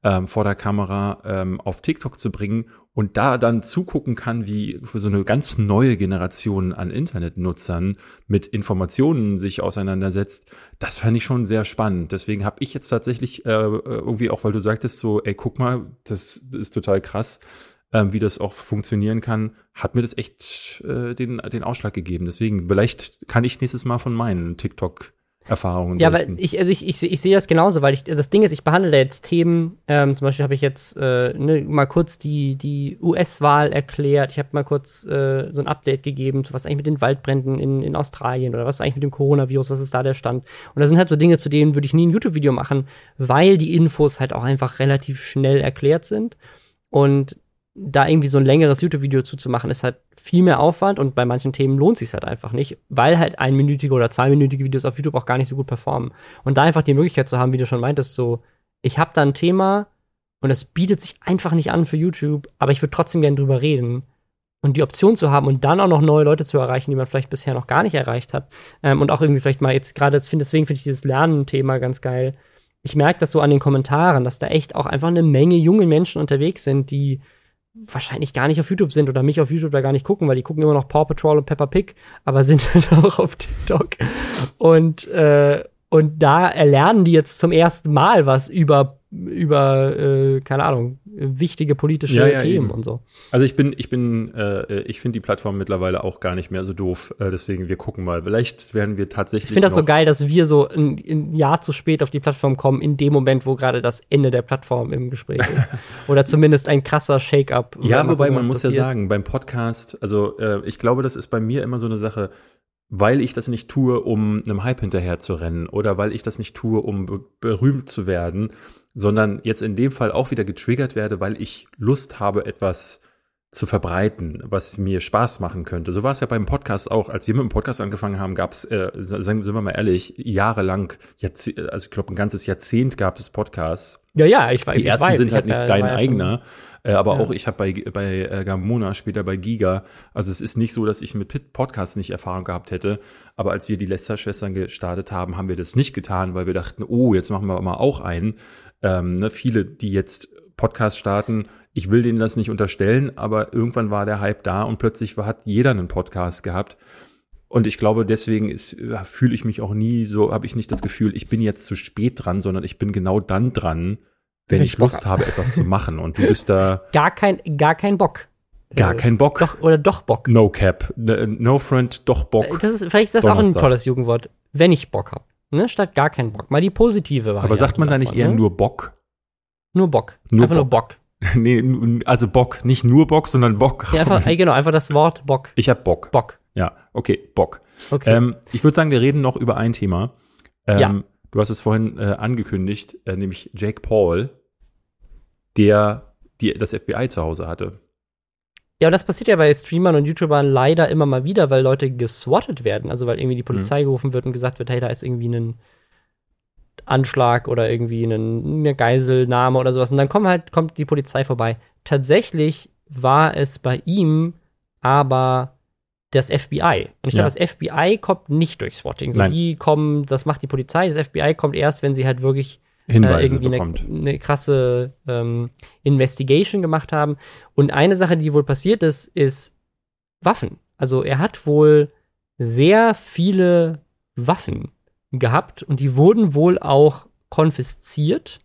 ähm, vor der Kamera ähm, auf TikTok zu bringen und da dann zugucken kann, wie für so eine ganz neue Generation an Internetnutzern mit Informationen sich auseinandersetzt, das fand ich schon sehr spannend. Deswegen habe ich jetzt tatsächlich äh, irgendwie auch, weil du sagtest so, ey, guck mal, das ist total krass, äh, wie das auch funktionieren kann, hat mir das echt äh, den, den Ausschlag gegeben. Deswegen, vielleicht kann ich nächstes Mal von meinen TikTok Erfahrungen. Ja, aber ich, also ich, ich, ich sehe das genauso, weil ich, das Ding ist, ich behandle jetzt Themen, ähm, zum Beispiel habe ich jetzt äh, ne, mal kurz die, die US-Wahl erklärt, ich habe mal kurz äh, so ein Update gegeben, was eigentlich mit den Waldbränden in, in Australien oder was eigentlich mit dem Coronavirus, was ist da der Stand. Und das sind halt so Dinge, zu denen würde ich nie ein YouTube-Video machen, weil die Infos halt auch einfach relativ schnell erklärt sind. Und da irgendwie so ein längeres YouTube-Video zuzumachen, ist halt viel mehr Aufwand und bei manchen Themen lohnt sich halt einfach nicht, weil halt einminütige oder zweiminütige Videos auf YouTube auch gar nicht so gut performen. Und da einfach die Möglichkeit zu haben, wie du schon meintest, so, ich habe da ein Thema und es bietet sich einfach nicht an für YouTube, aber ich würde trotzdem gerne drüber reden. Und die Option zu haben und dann auch noch neue Leute zu erreichen, die man vielleicht bisher noch gar nicht erreicht hat. Ähm, und auch irgendwie vielleicht mal jetzt gerade, deswegen finde ich dieses Lernen-Thema ganz geil. Ich merke das so an den Kommentaren, dass da echt auch einfach eine Menge junge Menschen unterwegs sind, die wahrscheinlich gar nicht auf YouTube sind oder mich auf YouTube da gar nicht gucken, weil die gucken immer noch Paw Patrol und Peppa Pig, aber sind halt auch auf TikTok. Und, äh, und da erlernen die jetzt zum ersten Mal was über über, äh, keine Ahnung, wichtige politische ja, ja, Themen eben. und so. Also ich bin, ich bin, äh, ich finde die Plattform mittlerweile auch gar nicht mehr so doof. Äh, deswegen, wir gucken mal. Vielleicht werden wir tatsächlich. Ich finde das so geil, dass wir so ein, ein, Jahr zu spät auf die Plattform kommen, in dem Moment, wo gerade das Ende der Plattform im Gespräch ist. Oder zumindest ein krasser Shake-up. Ja, wobei man muss passiert. ja sagen, beim Podcast, also äh, ich glaube, das ist bei mir immer so eine Sache weil ich das nicht tue, um einem Hype hinterher zu rennen oder weil ich das nicht tue, um berühmt zu werden, sondern jetzt in dem Fall auch wieder getriggert werde, weil ich Lust habe, etwas zu verbreiten, was mir Spaß machen könnte. So war es ja beim Podcast auch. Als wir mit dem Podcast angefangen haben, gab es, äh, sagen, sind wir mal ehrlich, jahrelang, also ich glaube ein ganzes Jahrzehnt gab es Podcasts. Ja, ja, ich weiß. Die ersten weiß, sind halt nicht dein eigener, äh, aber Ja. auch ich habe bei, bei äh, Gamona, später bei Giga, also es ist nicht so, dass ich mit Pit- Podcasts nicht Erfahrung gehabt hätte, aber als wir die Lester-Schwestern gestartet haben, haben wir das nicht getan, weil wir dachten, oh, jetzt machen wir mal auch einen. Ähm, ne, viele, die jetzt Podcast starten, ich will denen das nicht unterstellen, aber irgendwann war der Hype da und plötzlich hat jeder einen Podcast gehabt. Und ich glaube, deswegen ist, äh, fühle ich mich auch nie so, habe ich nicht das Gefühl, ich bin jetzt zu spät dran, sondern ich bin genau dann dran, wenn ich ich Lust habe, etwas zu machen. Und du bist da Gar kein, gar kein Bock. gar Äh, kein Bock. Doch, oder doch Bock. No Cap. No, no Friend, doch Bock. Das ist, vielleicht ist das auch ein Donnerstag. tolles Jugendwort. Wenn ich Bock habe. Ne? Statt gar kein Bock. Mal die positive Variante. Aber sagt man da nicht davon, eher ne? nur Bock? Nur Bock. Nur einfach nur Bock. nee, also Bock. Nicht nur Bock, sondern Bock. Ja, einfach, genau, einfach das Wort Bock. Ich hab Bock. Bock. Ja, okay, Bock. Okay. Ähm, ich würde sagen, wir reden noch über ein Thema. Ähm, Ja. Du hast es vorhin äh, angekündigt, äh, nämlich Jake Paul, der die, das FBI zu Hause hatte. Ja, und das passiert ja bei Streamern und YouTubern leider immer mal wieder, weil Leute geswattet werden. Also weil irgendwie die Polizei Mhm. gerufen wird und gesagt wird, hey, da ist irgendwie ein Anschlag oder irgendwie ein, eine Geiselnahme oder sowas. Und dann kommt halt, kommt die Polizei vorbei. Tatsächlich war es bei ihm aber das FBI. Und ich Ja. glaube, das FBI kommt nicht durch Swatting. So, die kommen, das macht die Polizei. Das FBI kommt erst, wenn sie halt wirklich äh, Hinweise irgendwie eine, bekommt. eine krasse ähm, Investigation gemacht haben. Und eine Sache, die wohl passiert ist, ist Waffen. Also er hat wohl sehr viele Waffen gehabt und die wurden wohl auch konfisziert.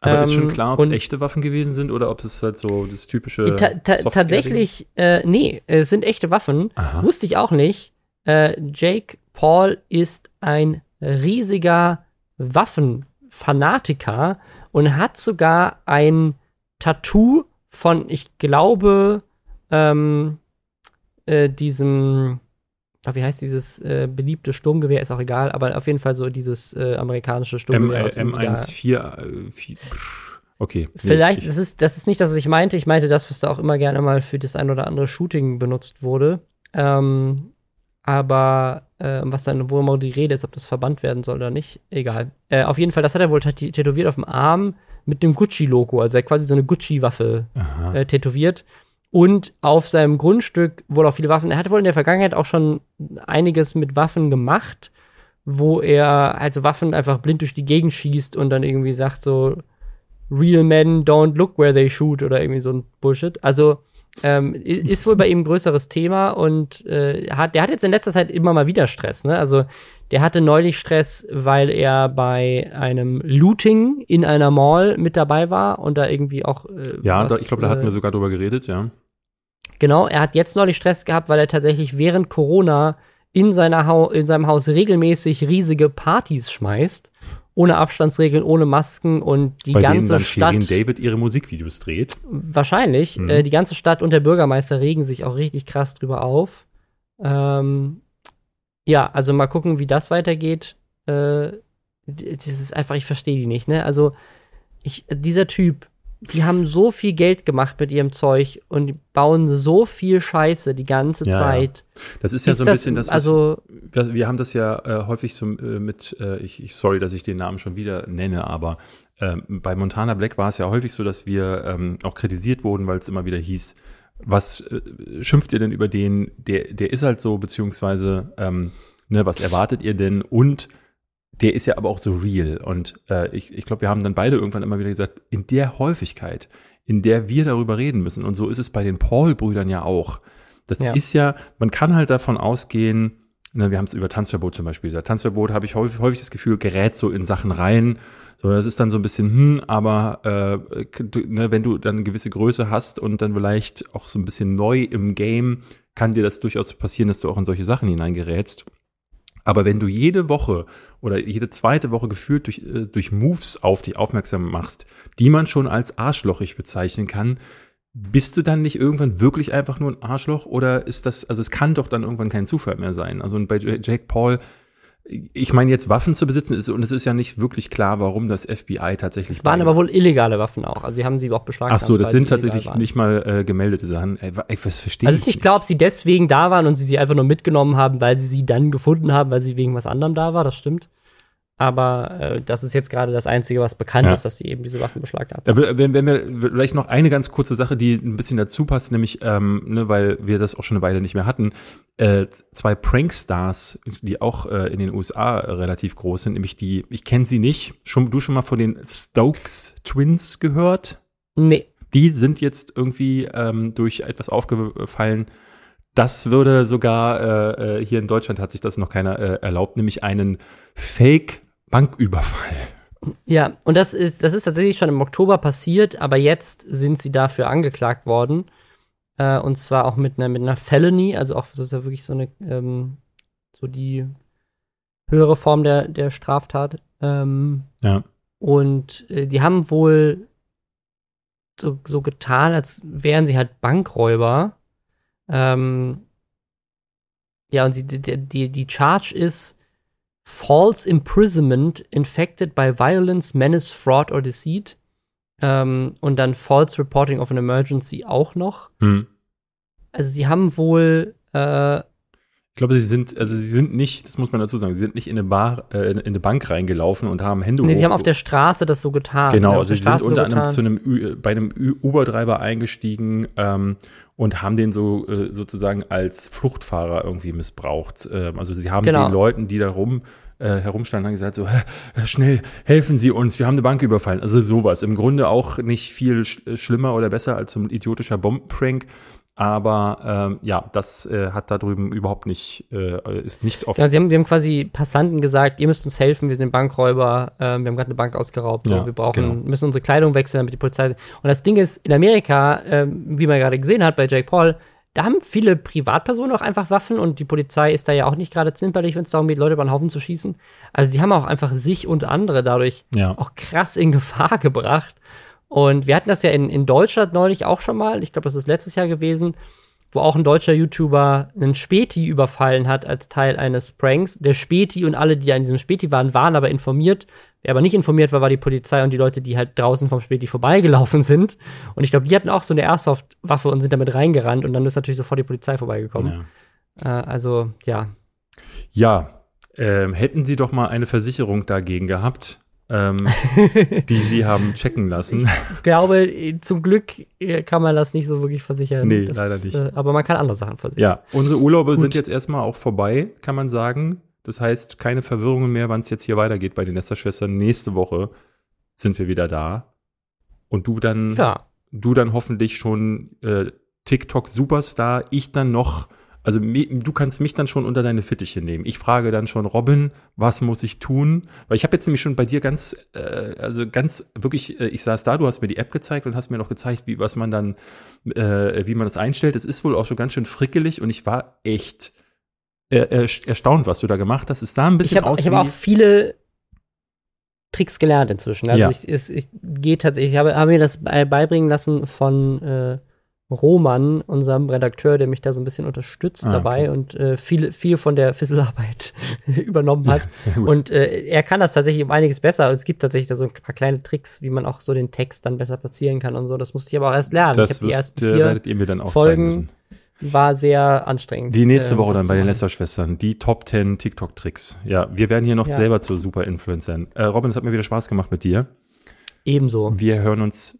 Aber ist schon ähm, klar, ob es echte Waffen gewesen sind oder ob es halt so das typische. Ta ta tatsächlich, äh, nee, es sind echte Waffen. Aha. Wusste ich auch nicht. Äh, Jake Paul ist ein riesiger Waffenfanatiker und hat sogar ein Tattoo von, ich glaube, ähm, äh, diesem, ah, wie heißt dieses äh, beliebte Sturmgewehr, ist auch egal, aber auf jeden Fall so dieses äh, amerikanische Sturmgewehr. äh, aus dem Jahr- M14. Äh, okay. nee, Vielleicht, ich- das, ist, das ist nicht das, was ich meinte. Ich meinte das, was da auch immer gerne mal für das ein oder andere Shooting benutzt wurde. Ähm, aber äh, was dann, wo immer die Rede ist, ob das verbannt werden soll oder nicht, egal. Äh, auf jeden Fall, das hat er wohl tätowiert auf dem Arm mit dem Gucci-Logo. Also er hat quasi so eine Gucci-Waffe äh, tätowiert. Und auf seinem Grundstück wohl auch viele Waffen. Er hat wohl in der Vergangenheit auch schon einiges mit Waffen gemacht, wo er also Waffen einfach blind durch die Gegend schießt und dann irgendwie sagt so, Real men don't look where they shoot oder irgendwie so ein Bullshit. Also ähm, ist wohl bei ihm ein größeres Thema und äh, hat, der hat jetzt in letzter Zeit immer mal wieder Stress. Ne? Also der hatte neulich Stress, weil er bei einem Looting in einer Mall mit dabei war und da irgendwie auch. Äh, ja, da, was, ich glaube, da hatten äh, wir sogar drüber geredet, ja. Genau, er hat jetzt neulich Stress gehabt, weil er tatsächlich während Corona in, seiner Hau in seinem Haus regelmäßig riesige Partys schmeißt. Ohne Abstandsregeln, ohne Masken und die Bei denen ganze dann Stadt. Shirin David ihre Musikvideos dreht. Wahrscheinlich. Mhm. Äh, die ganze Stadt und der Bürgermeister regen sich auch richtig krass drüber auf. Ähm, ja, also mal gucken, wie das weitergeht. Äh, das ist einfach, ich verstehe die nicht, ne? Also, ich, dieser Typ, die haben so viel Geld gemacht mit ihrem Zeug und die bauen so viel Scheiße die ganze Ja, ja. Zeit. Das ist ja Ist so ein bisschen das, also, wir, wir haben das ja äh, häufig so äh, mit, äh, ich, ich, sorry, dass ich den Namen schon wieder nenne, aber ähm, bei Montana Black war es ja häufig so, dass wir ähm, auch kritisiert wurden, weil es immer wieder hieß, was äh, schimpft ihr denn über den, der, der ist halt so, beziehungsweise, ähm, ne, was erwartet ihr denn? Und der ist ja aber auch so real. Und äh, ich, ich glaube, wir haben dann beide irgendwann immer wieder gesagt, in der Häufigkeit, in der wir darüber reden müssen, und so ist es bei den Paul-Brüdern ja auch. Das Ja. ist ja, man kann halt davon ausgehen, ne, wir haben es über Tanzverbot zum Beispiel gesagt. Tanzverbot habe ich häufig, häufig das Gefühl, gerät so in Sachen rein. So, das ist dann so ein bisschen, hm, aber äh, du, ne, wenn du dann eine gewisse Größe hast und dann vielleicht auch so ein bisschen neu im Game, kann dir das durchaus passieren, dass du auch in solche Sachen hineingerätst. Aber wenn du jede Woche oder jede zweite Woche gefühlt durch, äh, durch Moves auf dich aufmerksam machst, die man schon als arschlochig bezeichnen kann, bist du dann nicht irgendwann wirklich einfach nur ein Arschloch oder ist das, also es kann doch dann irgendwann kein Zufall mehr sein. Also bei Jake Paul, ich meine, jetzt Waffen zu besitzen ist, und es ist ja nicht wirklich klar, warum das FBI tatsächlich. Es waren aber wohl illegale Waffen auch. Also, sie haben sie auch beschlagnahmt. Ach so, das sind tatsächlich nicht mal äh, gemeldete Sachen. Ey, ich verstehe Also, es ist nicht klar, ob sie deswegen da waren und sie sie einfach nur mitgenommen haben, weil sie sie dann gefunden haben, weil sie wegen was anderem da war. Das stimmt. Aber äh, das ist jetzt gerade das Einzige, was bekannt ja. ist, dass sie eben diese Waffen beschlagnahmt haben. Ja, wenn, wenn wir vielleicht noch eine ganz kurze Sache, die ein bisschen dazu passt, nämlich, ähm, ne, weil wir das auch schon eine Weile nicht mehr hatten, äh, zwei Prankstars, die auch äh, in den USA relativ groß sind, nämlich die, ich kenne sie nicht, schon, du schon mal von den Stokes Twins gehört? Nee. Die sind jetzt irgendwie ähm, durch etwas aufgefallen, das würde sogar äh, äh hier in Deutschland hat sich das noch keiner äh, erlaubt, nämlich einen Fake Banküberfall. Ja, und das ist, das ist tatsächlich schon im Oktober passiert, aber jetzt sind sie dafür angeklagt worden. Äh, und zwar auch mit einer, mit einer Felony, also auch, das ist ja wirklich so eine, ähm, so die höhere Form der, der Straftat. Ähm, ja. Und äh, die haben wohl so, so getan, als wären sie halt Bankräuber. Ähm, ja, und sie, die, die, die Charge ist, false imprisonment infected by violence, menace, fraud or deceit. Ähm, und dann false reporting of an emergency auch noch. Hm. Also sie haben wohl äh, glaube, sie sind, also sie sind nicht, das muss man dazu sagen, sie sind nicht in eine Bar, äh, in eine Bank reingelaufen und haben Hände Nee, sie haben auf der Straße das so getan. Genau, also sie sind unter so anderem zu einem, bei einem Uber-Treiber eingestiegen ähm, und haben den so äh, sozusagen als Fluchtfahrer irgendwie missbraucht. Ähm, also sie haben genau. den Leuten, die da rum äh, herumstanden, haben gesagt so, schnell, helfen Sie uns, wir haben eine Bank überfallen. Also sowas. Im Grunde auch nicht viel sch schlimmer oder besser als so ein idiotischer Bombenprank. Aber ähm, ja, das äh, hat da drüben überhaupt nicht, äh, ist nicht offen. Ja, sie haben, wir haben quasi Passanten gesagt, ihr müsst uns helfen, wir sind Bankräuber, äh, wir haben gerade eine Bank ausgeraubt, so, ja, wir brauchen, genau. müssen unsere Kleidung wechseln, damit die Polizei. Und das Ding ist, in Amerika, äh, wie man gerade gesehen hat bei Jake Paul, da haben viele Privatpersonen auch einfach Waffen und die Polizei ist da ja auch nicht gerade zimperlich, wenn es darum geht, Leute über den Haufen zu schießen. Also sie haben auch einfach sich und andere dadurch ja. auch krass in Gefahr gebracht. Und wir hatten das ja in, in Deutschland neulich auch schon mal, ich glaube, das ist letztes Jahr gewesen, wo auch ein deutscher YouTuber einen Späti überfallen hat als Teil eines Pranks. Der Späti und alle, die da in diesem Späti waren, waren aber informiert. Wer aber nicht informiert war, war die Polizei und die Leute, die halt draußen vom Späti vorbeigelaufen sind. Und ich glaube, die hatten auch so eine Airsoft-Waffe und sind damit reingerannt und dann ist natürlich sofort die Polizei vorbeigekommen. Ja. Äh, also, ja. Ja, ähm, hätten Sie doch mal eine Versicherung dagegen gehabt, ähm, die sie haben checken lassen. Ich glaube, zum Glück kann man das nicht so wirklich versichern. Nee, das, leider nicht. Äh, aber man kann andere Sachen versichern. Ja, unsere Urlaube Gut. sind jetzt erstmal auch vorbei, kann man sagen. Das heißt, keine Verwirrungen mehr, wann es jetzt hier weitergeht bei den Nesterschwestern. Nächste Woche sind wir wieder da. Und du dann, ja. du dann hoffentlich schon äh, TikTok-Superstar, ich dann noch also du kannst mich dann schon unter deine Fittiche nehmen. Ich frage dann schon Robin, was muss ich tun? Weil ich habe jetzt nämlich schon bei dir ganz, äh, also ganz wirklich, äh, ich saß da, du hast mir die App gezeigt und hast mir noch gezeigt, wie was man dann, äh, wie man das einstellt. Es ist wohl auch schon ganz schön frickelig und ich war echt äh, erstaunt, was du da gemacht hast. Ist da ein bisschen ich hab, aus Ich habe auch viele Tricks gelernt inzwischen. Also ja. ich, ich, ich gehe tatsächlich, ich habe, habe mir das beibringen lassen von äh, Roman, unserem Redakteur, der mich da so ein bisschen unterstützt ah, dabei okay. und äh, viel, viel von der Fisselarbeit übernommen hat. Ja, und äh, er kann das tatsächlich um einiges besser. es gibt tatsächlich da so ein paar kleine Tricks, wie man auch so den Text dann besser platzieren kann und so. Das musste ich aber auch erst lernen. Das ich die ersten vier werdet ihr mir dann auch Folgen müssen. War sehr anstrengend. Die nächste äh, Woche dann bei den Lester-Schwestern. Die Top 10 TikTok-Tricks. Ja, wir werden hier noch ja. selber zu Super-Influencern. Äh, Robin, es hat mir wieder Spaß gemacht mit dir. Ebenso. Wir hören uns